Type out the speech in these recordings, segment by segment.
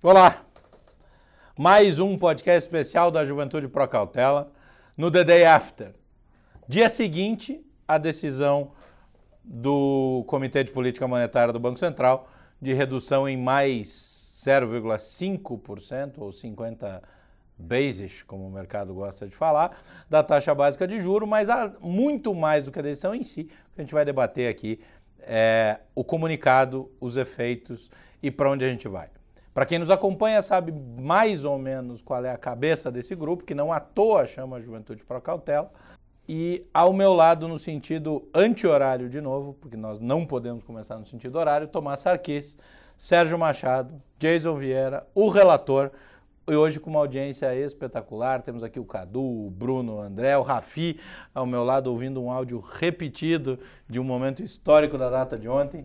Olá! Mais um podcast especial da Juventude Pro Cautela no The Day After. Dia seguinte, a decisão do Comitê de Política Monetária do Banco Central de redução em mais 0,5% ou 50 basis, como o mercado gosta de falar, da taxa básica de juro, mas há muito mais do que a decisão em si, que a gente vai debater aqui é, o comunicado, os efeitos e para onde a gente vai. Para quem nos acompanha sabe mais ou menos qual é a cabeça desse grupo, que não à toa chama Juventude Pro Cautela, e ao meu lado, no sentido anti-horário de novo, porque nós não podemos começar no sentido horário, Tomás Sarquis, Sérgio Machado, Jason Vieira, o relator, e hoje com uma audiência espetacular. Temos aqui o Cadu, o Bruno, o André, o Rafi ao meu lado ouvindo um áudio repetido de um momento histórico da data de ontem.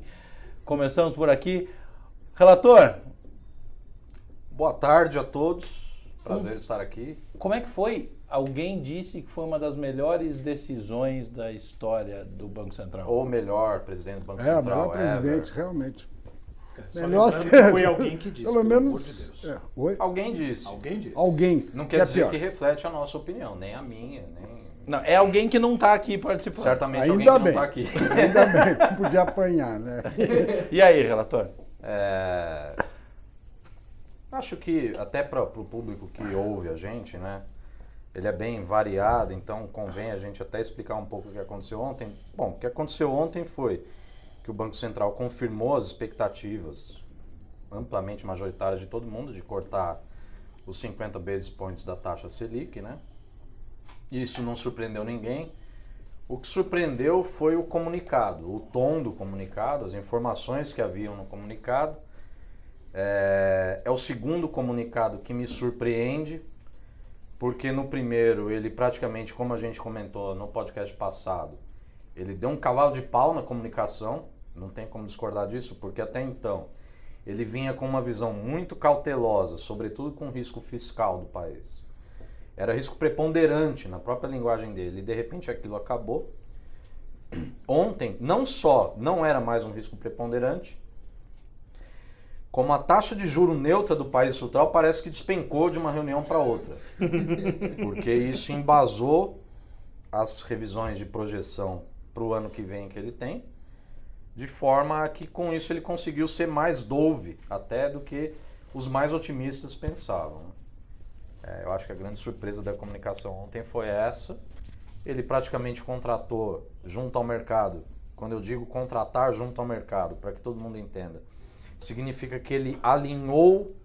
Começamos por aqui. Relator. Boa tarde a todos. Prazer estar aqui. Como é que foi? Alguém disse que foi uma das melhores decisões da história do Banco Central. Ou melhor, presidente do Banco é, Central. É, melhor presidente, ever. realmente. É, melhor ser. Foi alguém que disse, pelo, pelo menos. De Deus. É, alguém disse. Alguém disse. Alguém. Não quer que é dizer pior. que reflete a nossa opinião, nem a minha, nem. Não, é alguém que não está aqui participando. Certamente Ainda alguém bem. que não está aqui. Ainda bem, podia apanhar, né? e aí, relator? É... Acho que até para o público que ouve a gente, né? Ele é bem variado, então convém a gente até explicar um pouco o que aconteceu ontem. Bom, o que aconteceu ontem foi que o Banco Central confirmou as expectativas amplamente majoritárias de todo mundo de cortar os 50 basis points da taxa Selic, né? Isso não surpreendeu ninguém. O que surpreendeu foi o comunicado, o tom do comunicado, as informações que haviam no comunicado. É, é o segundo comunicado que me surpreende, porque no primeiro ele praticamente, como a gente comentou no podcast passado, ele deu um cavalo de pau na comunicação, não tem como discordar disso, porque até então ele vinha com uma visão muito cautelosa, sobretudo com o risco fiscal do país. Era risco preponderante na própria linguagem dele, e de repente aquilo acabou. Ontem, não só não era mais um risco preponderante, como a taxa de juro neutra do país central parece que despencou de uma reunião para outra. Porque isso embasou as revisões de projeção para o ano que vem que ele tem de forma que com isso ele conseguiu ser mais dove até do que os mais otimistas pensavam. É, eu acho que a grande surpresa da comunicação ontem foi essa. Ele praticamente contratou junto ao mercado. Quando eu digo contratar junto ao mercado, para que todo mundo entenda, significa que ele alinhou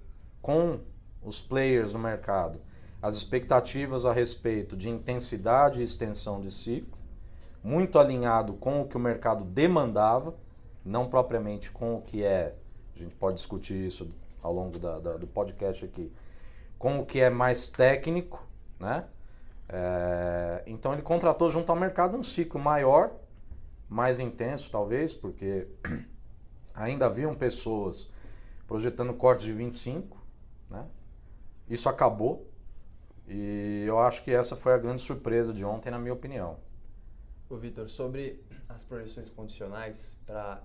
com os players do mercado as expectativas a respeito de intensidade e extensão de ciclo muito alinhado com o que o mercado demandava, não propriamente com o que é, a gente pode discutir isso ao longo da, da, do podcast aqui, com o que é mais técnico, né? É, então ele contratou junto ao mercado um ciclo maior, mais intenso talvez, porque ainda haviam pessoas projetando cortes de 25, né? Isso acabou e eu acho que essa foi a grande surpresa de ontem, na minha opinião. Ô Vitor, sobre as projeções condicionais, para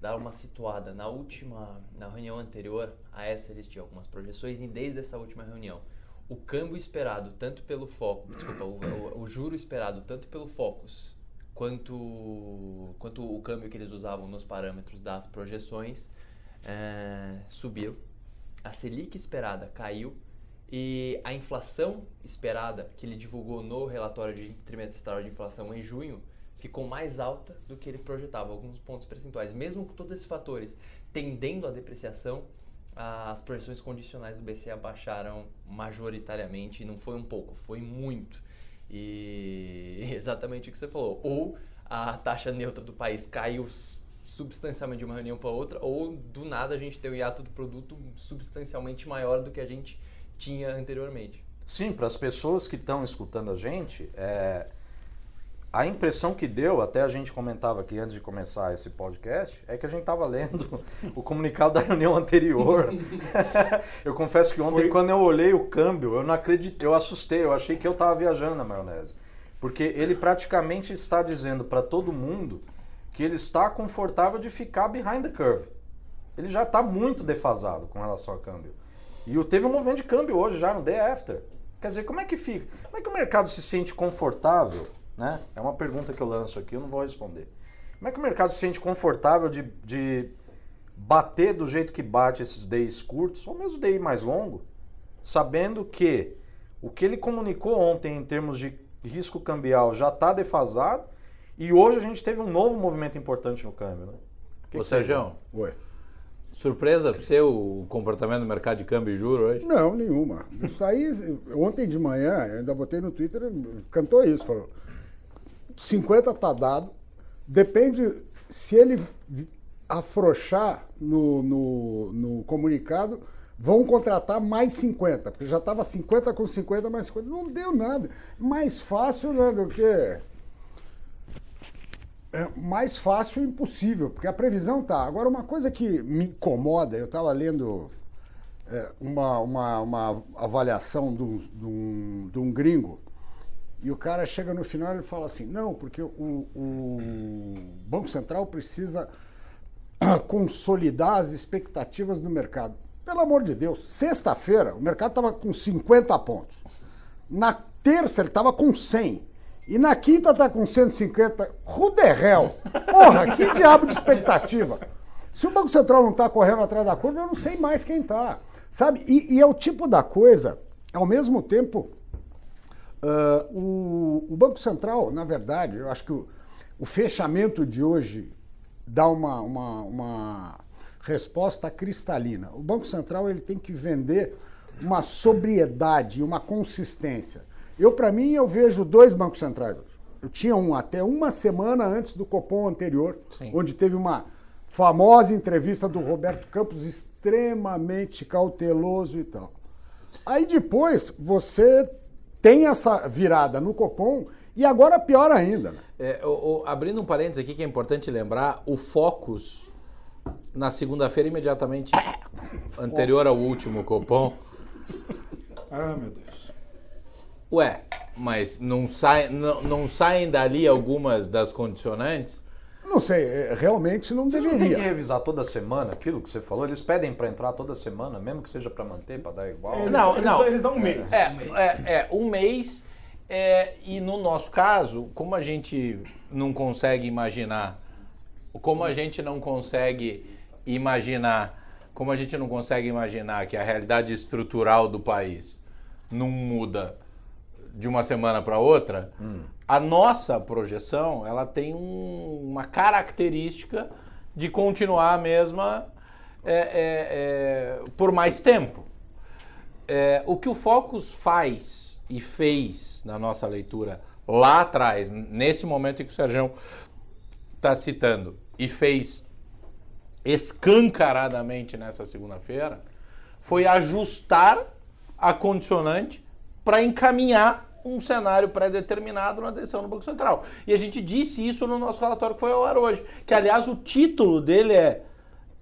dar uma situada, na última, na reunião anterior a essa eles tinham algumas projeções e desde essa última reunião, o câmbio esperado tanto pelo foco, desculpa, o, o, o juro esperado tanto pelo Focus quanto, quanto o câmbio que eles usavam nos parâmetros das projeções é, subiu. A Selic esperada caiu e a inflação esperada, que ele divulgou no relatório de trimestral de inflação em junho, ficou mais alta do que ele projetava, alguns pontos percentuais. Mesmo com todos esses fatores tendendo à depreciação, as projeções condicionais do BCE abaixaram majoritariamente, não foi um pouco, foi muito. E exatamente o que você falou. Ou a taxa neutra do país caiu substancialmente de uma reunião para outra, ou do nada a gente tem o hiato do produto substancialmente maior do que a gente tinha anteriormente. Sim, para as pessoas que estão escutando a gente, é, a impressão que deu, até a gente comentava aqui antes de começar esse podcast, é que a gente estava lendo o comunicado da reunião anterior. eu confesso que ontem, Foi... quando eu olhei o câmbio, eu não acreditei, eu assustei, eu achei que eu estava viajando na maionese. Porque ele praticamente está dizendo para todo mundo que ele está confortável de ficar behind the curve. Ele já está muito defasado com relação ao câmbio. E teve um movimento de câmbio hoje já no day after. Quer dizer, como é que fica? Como é que o mercado se sente confortável? Né? É uma pergunta que eu lanço aqui, eu não vou responder. Como é que o mercado se sente confortável de, de bater do jeito que bate esses days curtos, ou mesmo day mais longo, sabendo que o que ele comunicou ontem em termos de risco cambial já está defasado e hoje a gente teve um novo movimento importante no câmbio. Né? Que Ô, que Sérgio, Oi. Surpresa para você o comportamento do mercado de câmbio e juro hoje? Não, nenhuma. Isso aí, ontem de manhã, ainda botei no Twitter, cantou isso, falou, 50 tá dado, depende se ele afrouxar no, no, no comunicado, vão contratar mais 50, porque já estava 50 com 50 mais 50, não deu nada. Mais fácil né, do que é mais fácil impossível, porque a previsão tá. Agora, uma coisa que me incomoda, eu estava lendo é, uma, uma, uma, avaliação de um, de, um, de um, gringo, e o cara chega no final e fala assim: não, porque o, o Banco Central precisa consolidar as expectativas do mercado. Pelo amor de Deus, sexta-feira o mercado estava com 50 pontos. Na terça ele estava com 100. E na quinta tá com 150. Ruderrel. Porra, que diabo de expectativa. Se o Banco Central não está correndo atrás da curva, eu não sei mais quem está. Sabe? E, e, é o tipo da coisa, ao mesmo tempo, uh, o, o, Banco Central, na verdade, eu acho que o, o fechamento de hoje dá uma, uma, uma resposta cristalina. O Banco Central ele tem que vender uma sobriedade, uma consistência. Eu, para mim, eu vejo dois bancos centrais hoje. Eu tinha um até uma semana antes do Copom anterior, Sim. onde teve uma famosa entrevista do Roberto Campos, extremamente cauteloso e tal. Aí depois você tem essa virada no Copom e agora pior ainda. Né? É, o, o, abrindo um parênteses aqui que é importante lembrar, o Focus na segunda-feira imediatamente anterior ao último Copom. Ah, meu Deus. Ué, mas não, sai, não, não saem dali algumas das condicionantes? Não sei, é, realmente não Vocês deveria. não tem que revisar toda semana aquilo que você falou? Eles pedem para entrar toda semana, mesmo que seja para manter, para dar igual? É, não, eles, não. Eles dão um mês. É, é, é um mês. É, e no nosso caso, como a gente não consegue imaginar, como a gente não consegue imaginar, como a gente não consegue imaginar que a realidade estrutural do país não muda de uma semana para outra, hum. A nossa projeção ela tem um, uma característica de continuar a mesma é, é, é, por mais tempo. É, o que o Focus faz e fez na nossa leitura lá atrás, nesse momento em que o Sérgio está citando, e fez escancaradamente nessa segunda-feira, foi ajustar a condicionante para encaminhar um cenário pré-determinado na decisão do Banco Central. E a gente disse isso no nosso relatório que foi ao ar hoje. Que, aliás, o título dele é,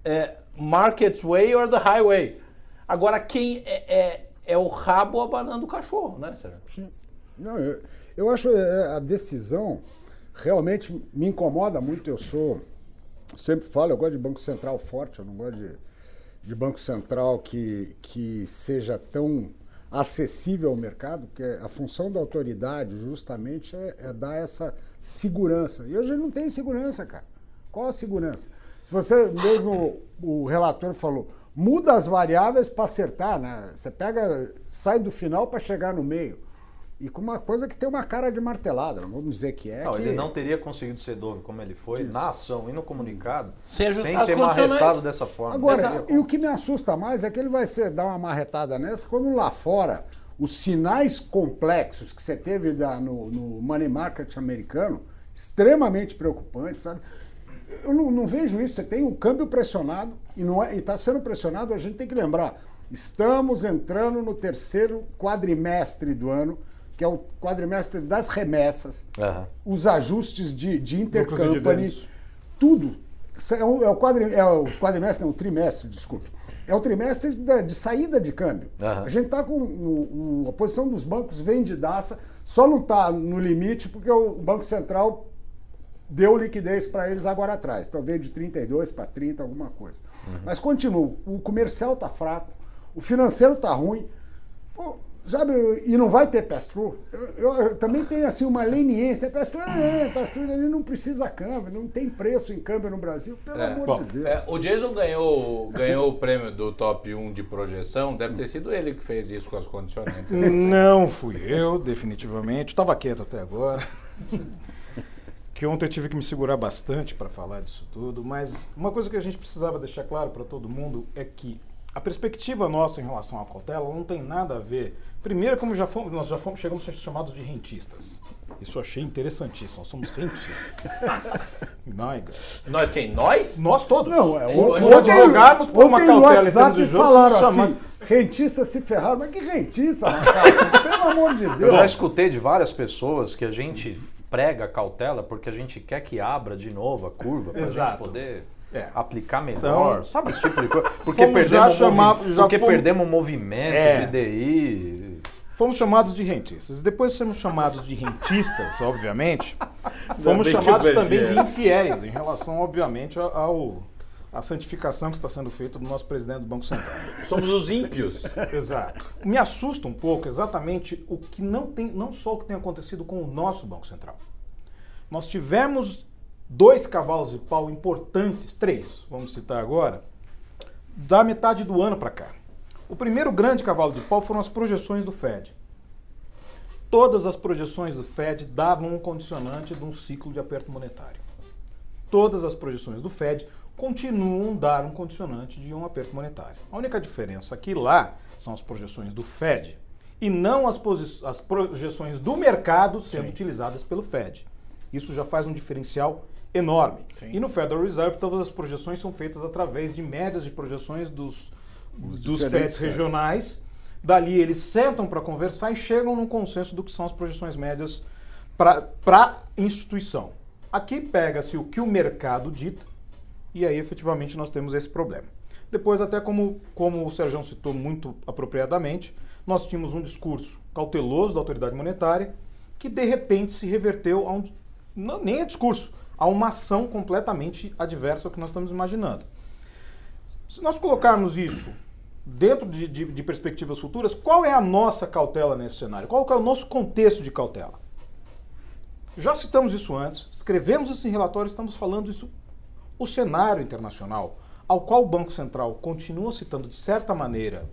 é Market's Way or the Highway. Agora, quem é, é, é o rabo abanando o cachorro, né, Sérgio? Sim. Não, eu, eu acho é, a decisão realmente me incomoda muito. Eu sou, sempre falo, eu gosto de Banco Central forte, eu não gosto de, de Banco Central que, que seja tão acessível ao mercado, porque a função da autoridade justamente é, é dar essa segurança. E hoje não tem segurança, cara. Qual a segurança? Se você mesmo o relator falou, muda as variáveis para acertar, né? Você pega, sai do final para chegar no meio. E com uma coisa que tem uma cara de martelada, não vamos dizer que é. Não, que... ele não teria conseguido ser dove como ele foi Isso. na ação e no comunicado sem, sem ter marretado dessa forma. Agora, e o que me assusta mais é que ele vai ser, dar uma marretada nessa quando lá fora os sinais complexos que você teve da, no, no money market americano, extremamente preocupantes, sabe? Eu não, não, vejo isso. Você tem um câmbio pressionado e não é, está sendo pressionado. A gente tem que lembrar: estamos entrando no terceiro quadrimestre do ano que é o quadrimestre das remessas, uhum. os ajustes de, de intercompany, tudo. É o, é, o quadri, é o quadrimestre, não, o trimestre, desculpe. É o trimestre de, de saída de câmbio. Uhum. A gente está com o, a posição dos bancos vendidaça, só não está no limite porque o Banco Central deu liquidez para eles agora atrás. Então veio de 32 para 30, alguma coisa. Uhum. Mas continua. O comercial está fraco, o financeiro tá ruim. Pô, sabe, e não vai ter pass-through. Eu, eu- eu também tenho assim uma leniência. Pass-through, é, pass-through, ele não precisa câmbio, não tem preço em câmbio no Brasil, pelo É, amor bom, de Deus. É, o Jason ganhou, ganhou o prêmio do top 1 de projeção. Deve ter sido ele que fez isso com as condicionantes. Não fui eu, definitivamente. Estava quieto até agora. que ontem eu tive que me segurar bastante para falar disso tudo. Mas uma coisa que a gente precisava deixar claro para todo mundo é que a perspectiva nossa em relação à cautela não tem nada a ver. Primeiro, como já fomos, nós já fomos, chegamos a ser chamados de rentistas. Isso eu achei interessantíssimo. Nós somos rentistas. God. Nós quem? Nós? Nós todos. Não, é, o- ontem, advogarmos por uma cautela em termos de juros, falaram somos assim, rentistas se ferraram. Mas que rentista, Marcelo? Pelo amor de Eu Deus. já escutei de várias pessoas que a gente prega cautela porque a gente quer que abra de novo a curva para a gente poder É. aplicar melhor. Então, sabe esse tipo de coisa? Porque fomos já perdemos, chamar- já porque fomos- perdemos o movimento É. de DI. Fomos chamados de rentistas. Depois de sermos chamados de rentistas, obviamente, fomos chamados também de infiéis em relação, obviamente, ao à santificação que está sendo feita do nosso presidente do Banco Central. Somos os ímpios. Exato. Me assusta um pouco exatamente o que não tem, não só o que tem acontecido com o nosso Banco Central. Nós tivemos dois cavalos de pau importantes, três, vamos citar agora, da metade do ano para cá. O primeiro grande cavalo de pau foram as projeções do Fed. Todas as projeções do Fed davam um condicionante de um ciclo de aperto monetário. Todas as projeções do Fed continuam dar um condicionante de um aperto monetário. A única diferença aqui lá são as projeções do Fed e não as, as projeções do mercado sendo utilizadas pelo Fed. Isso já faz um diferencial enorme. E no Federal Reserve todas as projeções são feitas através de médias de projeções dos, dos Feds. regionais. Dali eles sentam para conversar e chegam num consenso do que são as projeções médias para a instituição. Aqui pega-se o que o mercado dita e aí efetivamente nós temos esse problema. Depois, até como, como o Sérgio citou muito apropriadamente, nós tínhamos um discurso cauteloso da autoridade monetária que de repente se reverteu a um. Não, nem é discurso, a uma ação completamente adversa ao que nós estamos imaginando. Se nós colocarmos isso dentro de, de- de perspectivas futuras, qual é a nossa cautela nesse cenário? Qual é o nosso contexto de cautela? Já citamos isso antes, escrevemos isso em relatório, estamos falando isso. O cenário internacional, ao qual o Banco Central continua citando de certa maneira,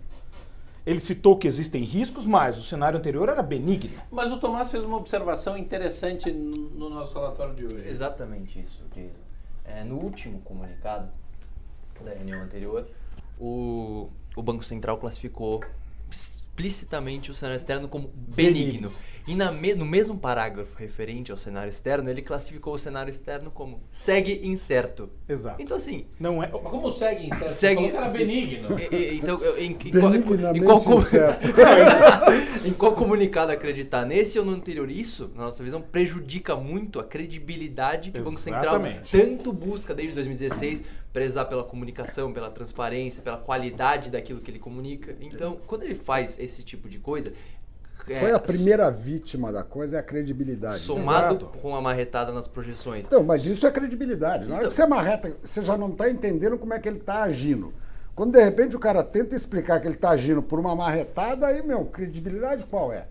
ele citou que existem riscos, mas o cenário anterior era benigno. Mas o Tomás fez uma observação interessante no, no nosso relatório de hoje. Exatamente isso, Jason. É, no último comunicado da reunião anterior, o, o Banco Central classificou explicitamente o cenário externo como benigno. E na me- no mesmo parágrafo referente ao cenário externo, ele classificou o cenário externo como segue incerto. Exato. Então, assim, Não é. Como segue incerto? Você Segue- falou que era benigno. e- e- então, eu- em, em qual, em qual comunicado acreditar? Nesse ou no anterior? Isso, na nossa visão, prejudica muito a credibilidade que o Banco Central tanto busca desde 2016, prezar pela comunicação, pela transparência, pela qualidade daquilo que ele comunica. Então, quando ele faz esse tipo de coisa. é, Foi a primeira vítima da coisa, é a credibilidade. Somado Exato. com a marretada nas projeções. Então, mas isso é credibilidade. Na hora Então- que você marreta, você já não está entendendo como é que ele está agindo. Quando de repente o cara tenta explicar que ele está agindo por uma marretada, aí, meu, credibilidade qual é?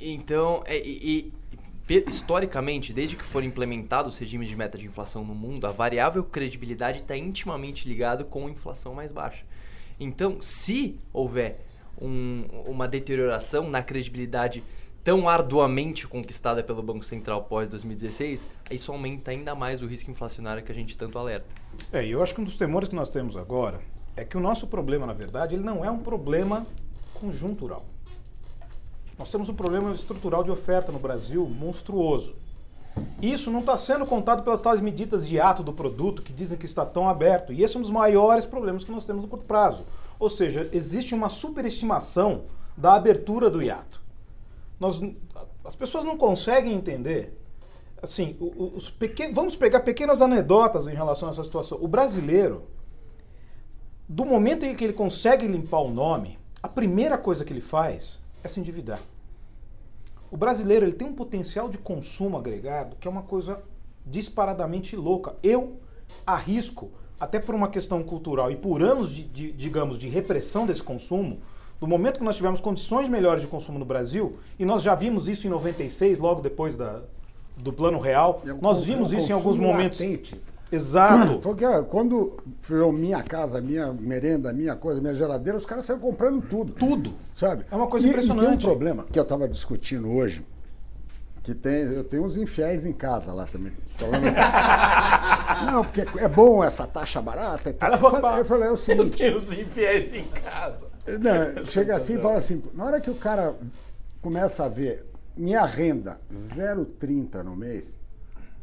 Então, é, e, e, historicamente, desde que foram implementados os regimes de meta de inflação no mundo, a variável credibilidade está intimamente ligado com a inflação mais baixa. Então, se houver um- uma deterioração na credibilidade tão arduamente conquistada pelo Banco Central pós 2016, isso aumenta ainda mais o risco inflacionário que a gente tanto alerta. É, eu acho que um dos temores que nós temos agora é que o nosso problema, na verdade, ele não é um problema conjuntural. Nós temos um problema estrutural de oferta no Brasil monstruoso. Isso não está sendo contado pelas tais medidas de ato do produto que dizem que está tão aberto. E esse é um dos maiores problemas que nós temos no curto prazo. Ou seja, existe uma superestimação da abertura do hiato. Nós, as pessoas não conseguem entender. Assim, os pequen- vamos pegar pequenas anedotas em relação a essa situação. O brasileiro, do momento em que ele consegue limpar o nome, a primeira coisa que ele faz é se endividar. O brasileiro ele tem um potencial de consumo agregado que é uma coisa disparadamente louca. Eu arrisco até por uma questão cultural e por anos de, de, digamos, de repressão desse consumo, do momento que nós tivemos condições melhores de consumo no Brasil, e nós já vimos isso em 96, logo depois da, do Plano Real, É nós vimos um isso em alguns momentos. latente. Exato. Porque ó, quando foi minha casa, minha merenda, minha coisa, minha geladeira, os caras saíram comprando tudo. Tudo. Sabe? É uma coisa E- impressionante. E tem um problema que eu estava discutindo hoje, que tem, eu tenho uns infiéis em casa lá também. Falando, não, porque é bom essa taxa barata. E tal. Eu falei, eu falei, é o seguinte, Tem os infiéis em casa. não, chega assim e fala assim, na hora que o cara começa a ver minha renda 0,30 no mês,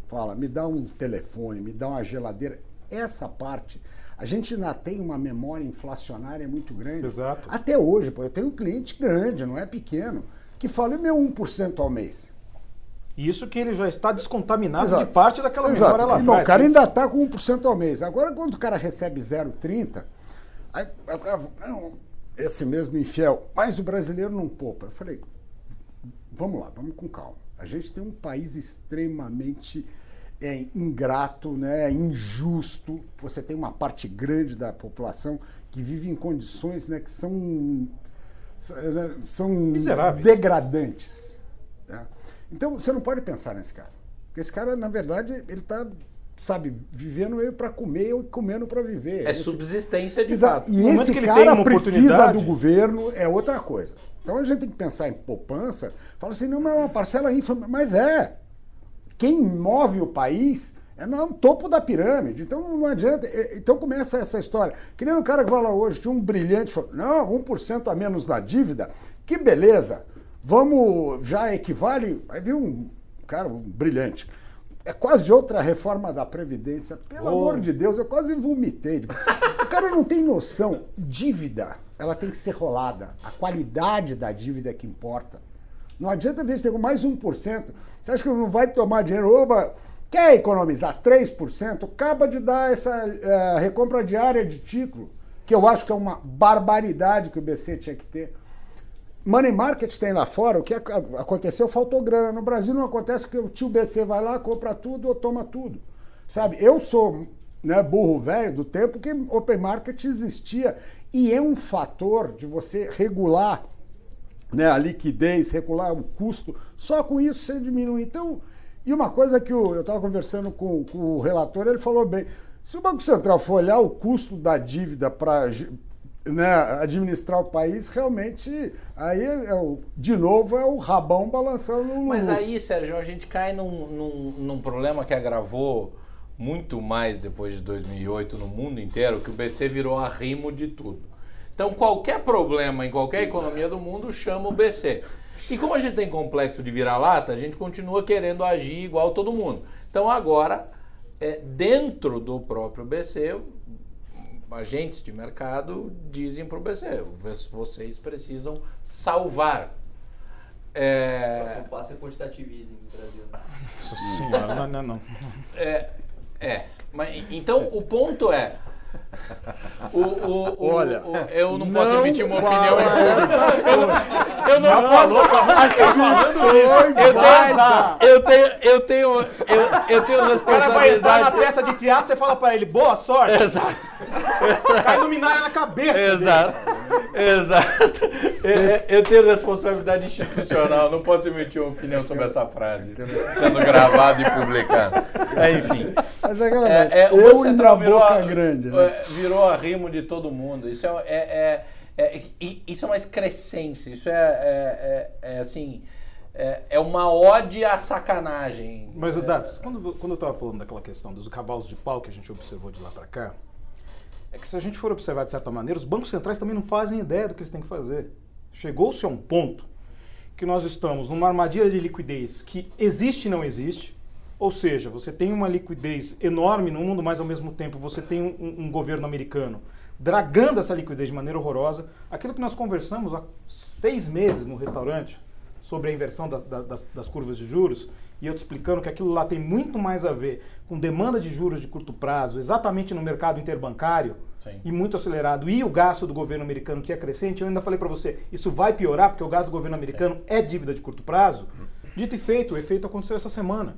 fala, me dá um telefone, me dá uma geladeira. Essa parte, a gente ainda tem uma memória inflacionária muito grande. Exato. Até hoje, pô, eu tenho um cliente grande, não é pequeno, que fala, e meu 1% ao mês? Isso que ele já está descontaminado Exato. de parte daquela Exato. memória lá Não, atrás. O cara que ainda está com 1% ao mês. Agora, quando o cara recebe 0,30, aí o cara não, esse mesmo infiel, mas o brasileiro não poupa. Eu falei, vamos lá, vamos com calma. A gente tem um país extremamente é, ingrato, né, injusto. Você tem uma parte grande da população que vive em condições né, que são, são Miseráveis. degradantes. né? Então você não pode pensar nesse cara. Porque esse cara, na verdade, ele está, sabe, vivendo meio para comer ou comendo para viver. É Esse- subsistência de Exato. fato. E esse que ele cara tem uma precisa do governo, é outra coisa. Então a gente tem que pensar em poupança. Fala assim, não, mas é uma parcela ínfima. Mas é. Quem move o país é no topo da pirâmide. Então não adianta. Então começa essa história. Que nem um cara que fala hoje, tinha um brilhante, falou, não, 1% a menos na dívida. Que beleza. Vamos, já equivale. Aí viu um cara um brilhante. É quase outra reforma da Previdência. Pelo Oh. amor de Deus, eu quase vomitei. O cara não tem noção. Dívida, ela tem que ser rolada. A qualidade da dívida é que importa. Não adianta ver se tem mais 1%. Você acha que não vai tomar dinheiro? Oba, quer economizar 3%? Acaba de dar essa eh, recompra diária de título, que eu acho que é uma barbaridade que o BC tinha que ter. Money market tem lá fora, o que ac- aconteceu, faltou grana. No Brasil não acontece que o tio BC vai lá, compra tudo ou toma tudo. Sabe, eu sou né, burro velho do tempo que open market existia e é um fator de você regular né, a liquidez, regular o custo, só com isso você diminui. Então, e uma coisa que eu estava conversando com, com o relator, ele falou bem, se o Banco Central for olhar o custo da dívida para né, administrar o país, realmente, aí, é o, de novo, é o rabão balançando no Mas aí, Sérgio, a gente cai num, num, num problema que agravou muito mais depois de 2008 no mundo inteiro, que o BC virou arrimo de tudo. Então, qualquer problema em qualquer economia do mundo chama o BC. E como a gente tem complexo de vira-lata, a gente continua querendo agir igual todo mundo. Então, agora, é, dentro do próprio BC, agentes de mercado dizem para o BC, vocês precisam salvar. O É, próximo passo é quantitative easing no Brasil. Nossa senhora, não, não, não. É, é. Mas, então o ponto é. O, o, o- Olha, eu não posso não emitir uma opinião. coisas. Eu não falou Vaza. Eu tenho, eu tenho, eu, eu tenho O cara vai entrar na peça de teatro, você fala pra ele, boa sorte, Exato, cai luminária na cabeça. dele. exato, exato. É, Eu tenho responsabilidade institucional, não posso emitir uma opinião sobre essa frase, sendo gravado e publicado. É, enfim. Mas é É, é, o eu Banco Central virou, boca a, grande, né? Virou arrimo de todo mundo. Isso é, é, é- é- isso é uma excrescência. Isso é, é- é- é, assim. É, uma ode à sacanagem. Mas, Datos, quando, quando eu tava falando daquela questão dos cavalos de pau que a gente observou de lá pra cá, é que se a gente for observar de certa maneira, os bancos centrais também não fazem ideia do que eles têm que fazer. Chegou-se a um ponto que nós estamos numa armadilha de liquidez que existe e não existe. Ou seja, você tem uma liquidez enorme no mundo, mas ao mesmo tempo você tem um, um governo americano dragando essa liquidez de maneira horrorosa. Aquilo que nós conversamos há seis meses no restaurante sobre a inversão da- da- das, das curvas de juros, e eu te explicando que aquilo lá tem muito mais a ver com demanda de juros de curto prazo, exatamente no mercado interbancário, Sim. e muito acelerado, e o gasto do governo americano que é crescente, eu ainda falei para você, isso vai piorar porque o gasto do governo americano é dívida de curto prazo. Dito e feito, o efeito aconteceu essa semana.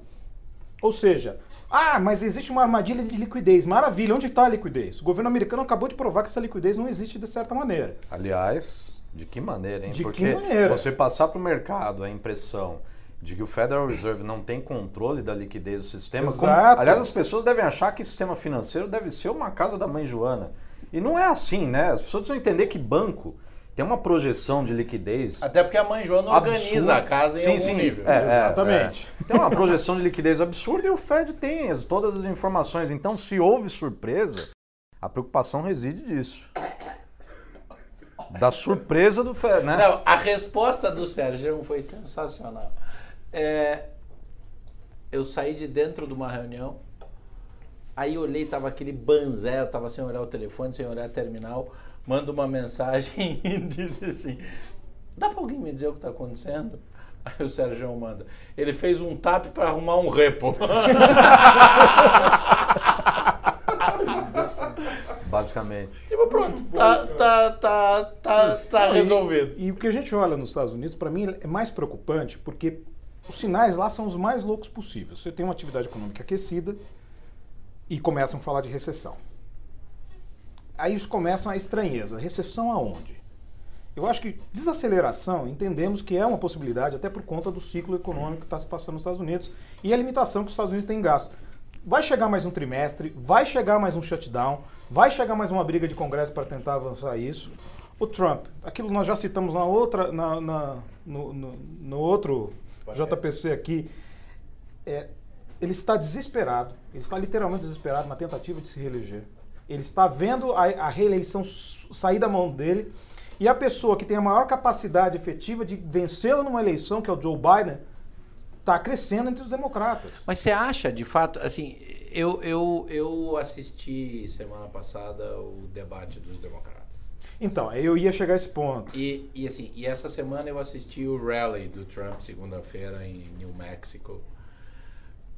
Ou seja, ah, mas existe uma armadilha de liquidez. Maravilha, onde está a liquidez? O governo americano acabou de provar que essa liquidez não existe de certa maneira. Aliás, de que maneira, hein? De que Porque maneira? você passar para o mercado a impressão de que o Federal Reserve não tem controle da liquidez do sistema. como- Exato. aliás, as pessoas devem achar que o sistema financeiro deve ser uma casa da mãe Joana. E não é assim, né? As pessoas precisam entender que banco tem uma projeção de liquidez Até porque a mãe Joana organiza absurda. a casa em Sim, algum sim. nível. É, é, Exatamente. é. Tem uma projeção de liquidez absurda e o Fed tem as- todas as informações. Então, se houve surpresa, a preocupação reside disso. Da surpresa do Fed, né? Não, a resposta do Sérgio foi sensacional. É, eu saí de dentro de uma reunião, aí olhei, tava aquele banzé, eu tava sem olhar o telefone, sem olhar a terminal, mando uma mensagem e disse assim, dá pra alguém me dizer o que tá acontecendo? Aí o Sérgio manda, ele fez um tap para arrumar um repo. Basicamente. tipo, pronto, tá, tá, tá, tá, tá Não, e- resolvido. E, o que a gente olha nos Estados Unidos, para mim, é mais preocupante porque os sinais lá são os mais loucos possíveis. Você tem uma atividade econômica aquecida e começam a falar de recessão. Aí isso começa a estranheza. Recessão aonde? Eu acho que desaceleração, entendemos que é uma possibilidade, até por conta do ciclo econômico que está se passando nos Estados Unidos e a limitação que os Estados Unidos têm em gasto. Vai chegar mais um trimestre, vai chegar mais um shutdown, vai chegar mais uma briga de Congresso para tentar avançar isso. O Trump, aquilo nós já citamos na outra, na, na- no, no- no outro JPC aqui, é, ele está desesperado, ele está literalmente desesperado na tentativa de se reeleger. Ele está vendo a, a reeleição sair da mão dele e a pessoa que tem a maior capacidade efetiva de vencê-lo numa eleição, que é o Joe Biden, está crescendo entre os democratas. Mas você acha, de fato, assim, eu, eu, eu assisti semana passada o debate dos democratas. Então, eu ia chegar a esse ponto. E, e assim, e essa semana eu assisti o rally do Trump segunda-feira em New Mexico.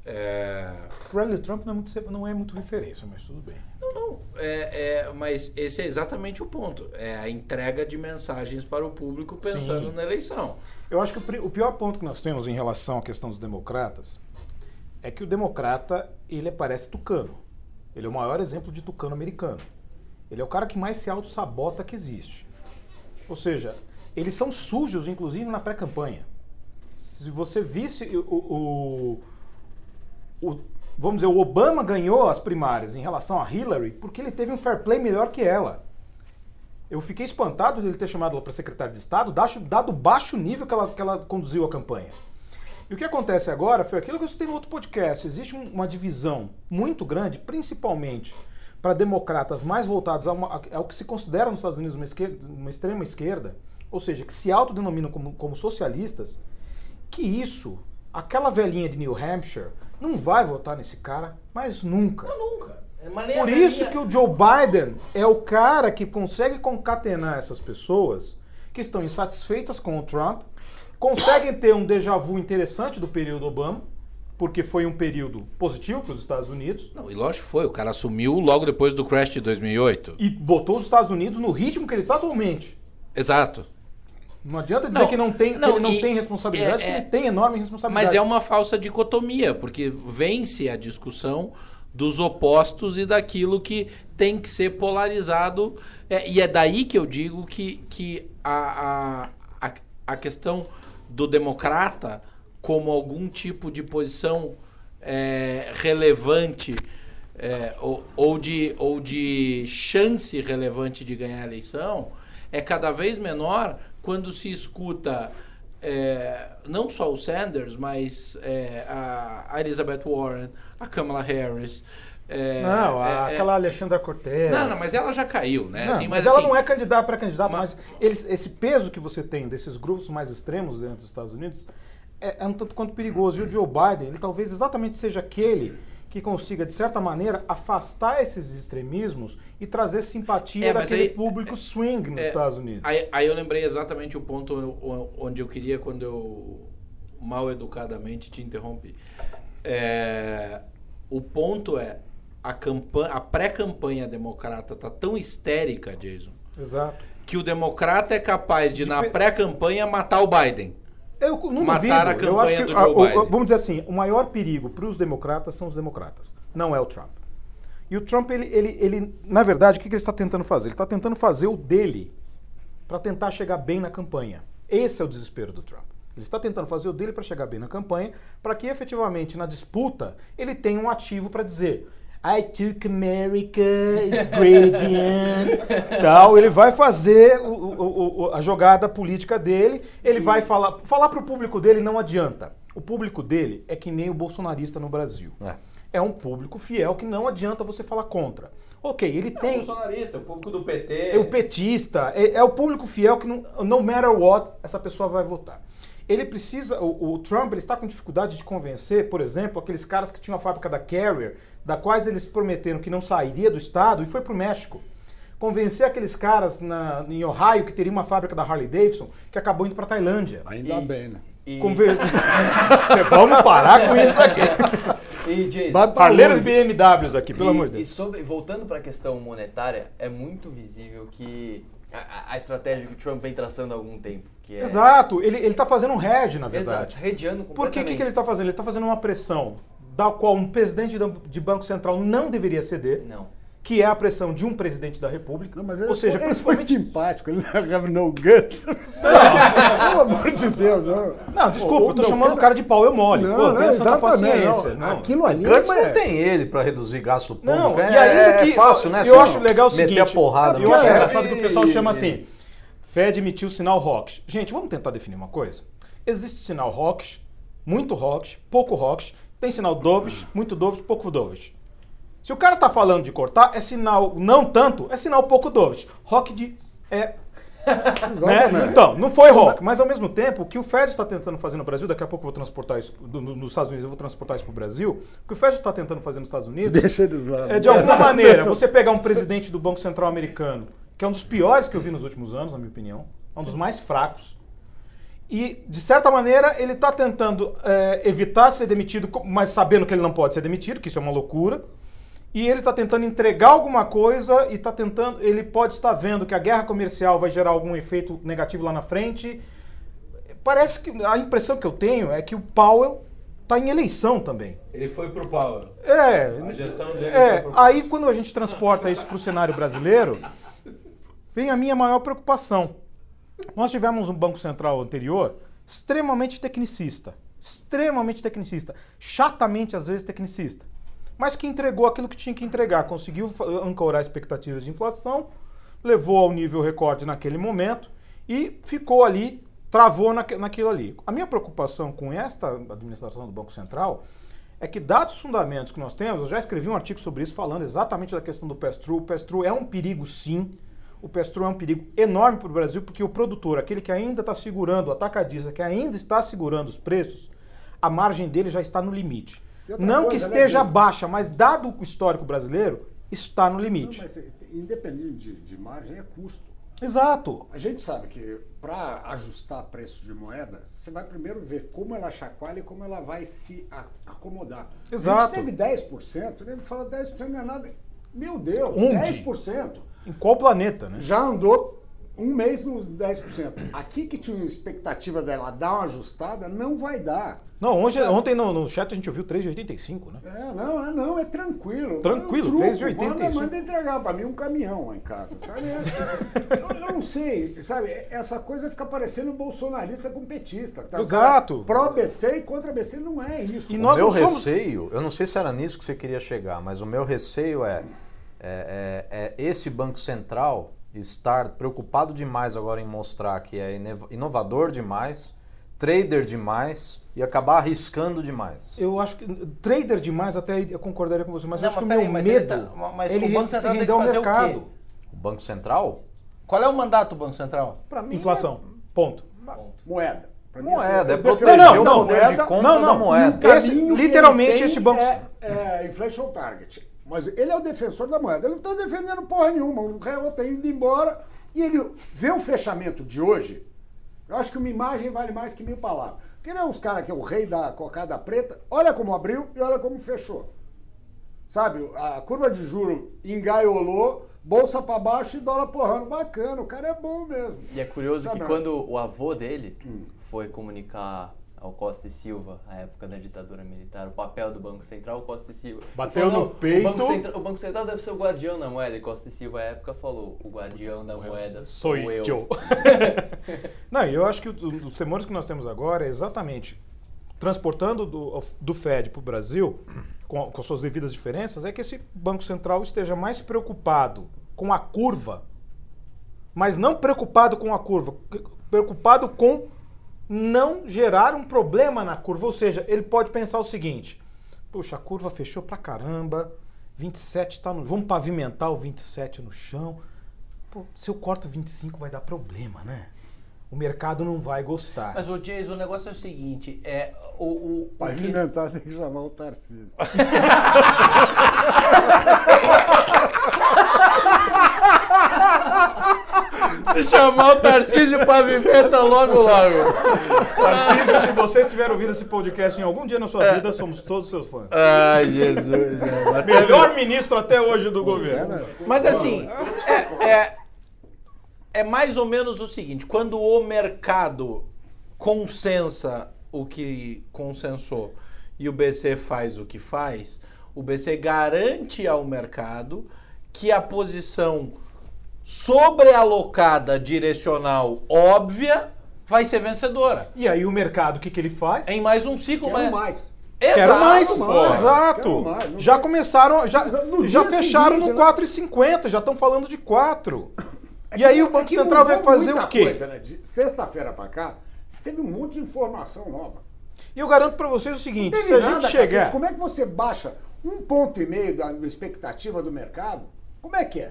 É, O rally do Trump não é, muito, não é muito referência, mas tudo bem. Não, não, é, é, mas esse é exatamente o ponto. É a entrega de mensagens para o público pensando Sim. na eleição. Eu acho que o o pior ponto que nós temos em relação à questão dos democratas é que o democrata, ele parece tucano. Ele é o maior exemplo de tucano americano. Ele é o cara que mais se auto-sabota que existe. Ou seja, eles são sujos, inclusive, na pré-campanha. Se você visse o, o- o- Vamos dizer, o Obama ganhou as primárias em relação a Hillary porque ele teve um fair play melhor que ela. Eu fiquei espantado de ele ter chamado ela para secretária de Estado, dado o baixo nível que ela, que ela conduziu a campanha. E o que acontece agora foi aquilo que eu citei no outro podcast. Existe um- uma divisão muito grande, principalmente para democratas mais voltados ao que se considera nos Estados Unidos uma, esquerda, uma extrema esquerda, ou seja, que se autodenominam como, como socialistas, que isso, aquela velhinha de New Hampshire, não vai votar nesse cara, mas nunca. Nunca. Mas nem Por isso que o Joe Biden é o cara que consegue concatenar essas pessoas que estão insatisfeitas com o Trump, conseguem ter um déjà vu interessante do período Obama, porque foi um período positivo para os Estados Unidos, Não, e lógico que foi. O cara assumiu logo depois do crash de 2008. e botou os Estados Unidos no ritmo que ele está atualmente. Exato. Não adianta dizer Não, que, não tem, que não, ele não e- tem responsabilidade, é- que é- ele tem enorme responsabilidade. Mas é uma falsa dicotomia, porque vence a discussão dos opostos e daquilo que tem que ser polarizado. É, e é daí que eu digo que, que a, a, a, a questão do democrata como algum tipo de posição é, relevante é, ou, ou de, ou de chance relevante de ganhar a eleição é cada vez menor quando se escuta é, não só o Sanders, mas é, a, Elizabeth Warren, a Kamala Harris. é, Não, a- é, é- aquela Alexandra Cortez. Não, não, mas ela já caiu, né? Não, Assim, mas, ela assim, não é candidata para candidato, mas- mas, eles- esse peso que você tem desses grupos mais extremos dentro dos Estados Unidos é, é um tanto quanto perigoso. E o Joe Biden, ele talvez exatamente seja aquele que consiga, de certa maneira, afastar esses extremismos e trazer simpatia É, daquele aí- público swing nos é, Estados Unidos. Aí, aí eu lembrei exatamente o ponto onde eu queria quando eu mal educadamente te interrompi. É, o ponto é a campanha, a pré-campanha democrata tá tão histérica, Jason, Exato. que o democrata é capaz de, De na pe- pré-campanha matar o Biden. Eu não Matar duvido. a Eu acho campanha que, do Joe Biden. vamos dizer assim, o maior perigo para os democratas são os democratas, não é o Trump. E o Trump, ele, ele, ele na verdade, o que que ele está tentando fazer? Ele está tentando fazer o dele para tentar chegar bem na campanha. Esse é o desespero do Trump. Ele está tentando fazer o dele para chegar bem na campanha, para que efetivamente na disputa ele tenha um ativo para dizer I took America, it's great again. Tal, ele vai fazer o- o- o- a jogada política dele, ele vai falar. Falar para o público dele não adianta. O público dele é que nem o bolsonarista no Brasil. É. É um público fiel que não adianta você falar contra. Ok, ele tem. bolsonarista, o público do PT. É o petista, é, é o público fiel que, não, no matter what, essa pessoa vai votar. Ele precisa, o, o Trump ele está com dificuldade de convencer, por exemplo, aqueles caras que tinham a fábrica da Carrier, da quais eles prometeram que não sairia do estado e foi para o México. Convencer aqueles caras na, em Ohio que teria uma fábrica da Harley Davidson que acabou indo para Tailândia. Ainda E- bem, né? E, Conversa... Você vamos parar com isso aqui. e Jason, Parleiros. BMWs aqui, pelo e, amor de e Deus. sobre, voltando para a questão monetária, é muito visível que a- a, a estratégia que o Trump vem traçando há algum tempo, é Exato, ele, ele tá fazendo um hedge, na Exato, verdade. redeando Por que, que, que ele está fazendo? Ele está fazendo uma pressão da qual um presidente de Banco Central não deveria ceder, Não. que é a pressão de um presidente da República. Não, mas ele Ou seja, ele foi simpático, ele não have no guts. Pelo amor de Deus, não. Não, desculpa, eu tô Não, chamando cara- o cara de pau eu mole. Não, Pô, não, tenha essa exatamente, paciência. não. Não. Aquilo ali Guts não é- não tem ele pra reduzir gasto público. Não, é, e ainda é que fácil, né? eu Você acho legal o meter seguinte, a porrada eu acho engraçado que o pessoal e- chama assim, Fed emitiu sinal rocks. Gente, vamos tentar definir uma coisa. Existe sinal rocks, muito rocks, pouco rocks, tem sinal dovish, muito dovish, pouco dovish. Se o cara tá falando de cortar, é sinal não tanto, é sinal pouco dovish. Rock de é né? Então, não foi rock, mas ao mesmo tempo, o que o Fed está tentando fazer no Brasil, daqui a pouco eu vou transportar isso do- no- nos Estados Unidos, eu vou transportar isso para o Brasil, o que o Fed está tentando fazer nos Estados Unidos Deixa eles lá. é de alguma maneira você pegar um presidente do Banco Central americano, que é um dos piores que eu vi nos últimos anos, na minha opinião, é um dos mais fracos, e de certa maneira ele está tentando é, evitar ser demitido, mas sabendo que ele não pode ser demitido, que isso é uma loucura. E ele está tentando entregar alguma coisa e está tentando. Ele pode estar vendo que a guerra comercial vai gerar algum efeito negativo lá na frente. Parece que a impressão que eu tenho é que o Powell está em eleição também. Ele foi pro Power. É, A gestão dele é, aí quando a gente transporta isso para o cenário brasileiro, vem a minha maior preocupação. Nós tivemos um Banco Central anterior extremamente tecnicista, extremamente tecnicista, chatamente às vezes tecnicista, mas que entregou aquilo que tinha que entregar, conseguiu ancorar expectativas de inflação, levou ao nível recorde naquele momento e ficou ali, travou naquilo ali. A minha preocupação com esta administração do Banco Central é que, dados os fundamentos que nós temos, eu já escrevi um artigo sobre isso falando exatamente da questão do pass-through. O pass-through é um perigo, sim. O pass-through é um perigo enorme para o Brasil, porque o produtor, aquele que ainda está segurando, o atacadista, que ainda está segurando os preços, a margem dele já está no limite. Não que coisa, né, esteja baixa, mas dado o histórico brasileiro, está no Não, limite. mas, independente de, de margem, é custo. Exato. A gente sabe que para ajustar preço de moeda, você vai primeiro ver como ela chacoalha e como ela vai se acomodar. Exato. A gente teve 10%, né? ele fala 10% não é nada. Meu Deus, Onde? 10%. Em qual planeta, né? Já andou um mês nos 10%. Aqui que tinha uma expectativa dela dar uma ajustada, não vai dar. Não, hoje, ontem no, no chat a gente ouviu 3,85, né? É, não, é, não, é tranquilo. Tranquilo, É um truco. 3,85. Manda, manda entregar pra mim um caminhão lá em casa, sabe? É- eu, eu não sei, sabe? Essa coisa fica parecendo bolsonarista com petista. Tá? O Exato. Pró-BC e contra BC não é isso. E O nós meu somos- receio, eu não sei se era nisso que você queria chegar, mas o meu receio é, é, é- é esse Banco Central estar preocupado demais agora em mostrar que é inovador demais, trader demais e acabar arriscando demais. Eu acho que trader demais até eu concordaria com você, mas Não, eu acho que o mas meu mas ele medo tá- mas ele o Banco se Central tem que ao fazer o mercado. quê? O Banco Central? Qual é o mandato do Banco Central? Pra mim, Inflação. Ponto. Moeda. Pra mim, Moeda, assim, é proteger defendo o a poder de moeda, compra não, da não. moeda. Esse- literalmente esse banco- É, é inflation target. Mas ele é o defensor da moeda. Ele não está defendendo porra nenhuma. O real está indo embora. E ele vê o fechamento de hoje. Eu acho que uma imagem vale mais que mil palavras. Que nem os caras que é o rei da cocada preta. Olha como abriu e olha como fechou. Sabe, a curva de juro engaiolou, bolsa para baixo e dólar porrando. Bacana, o cara é bom mesmo. E é curioso Tá que não. quando o avô dele foi comunicar ao Costa e Silva, a época da ditadura militar, o papel do Banco Central, o Costa e Silva Bateu falou, no "Não, peito." O Banco, Central, o Banco Central deve ser o guardião da moeda. E Costa e Silva, à época, falou: o guardião da moeda Sou sou eu. eu. Não, e eu acho que o- dos temores que nós temos agora é exatamente transportando do, do Fed para o Brasil, com, com suas devidas diferenças, é que esse Banco Central esteja mais preocupado com a curva, mas não preocupado com a curva, preocupado com não gerar um problema na curva. Ou seja, ele pode pensar o seguinte: puxa, a curva fechou pra caramba, 27 tá no. Vamos pavimentar o 27 no chão. Pô, se eu corto 25 vai dar problema, né? O mercado não vai gostar. Mas, o Jason, o negócio é o seguinte, é o... o, o que- Pavimentar tem que chamar o Tarcísio. Se chamar o Tarcísio pavimenta logo, logo. Tarcísio, se você estiver ouvindo esse podcast em algum dia na sua vida, somos todos seus fãs. Ai, Jesus. Melhor ministro até hoje do governo. Mas assim, é, é, é mais ou menos o seguinte: quando o mercado consensa o que consensou e o BC faz o que faz, o BC garante ao mercado que a posição sobrealocada direcional óbvia vai ser vencedora. E aí o mercado, o que, que ele faz? Em mais um ciclo. Quero mas- mais. Exato, Quero mais, pô. exato. Quero mais, já começaram, já, no já fecharam seguinte, no né? 4,50, já estão falando de 4. E aí o Banco É Central vai fazer muita o quê? Coisa, né? De sexta-feira pra cá, você teve um monte de informação nova. E eu garanto pra vocês o seguinte, se a teve gente nada, chegar... cacete. Como é que você baixa um ponto e meio da da expectativa do mercado? Como é que é?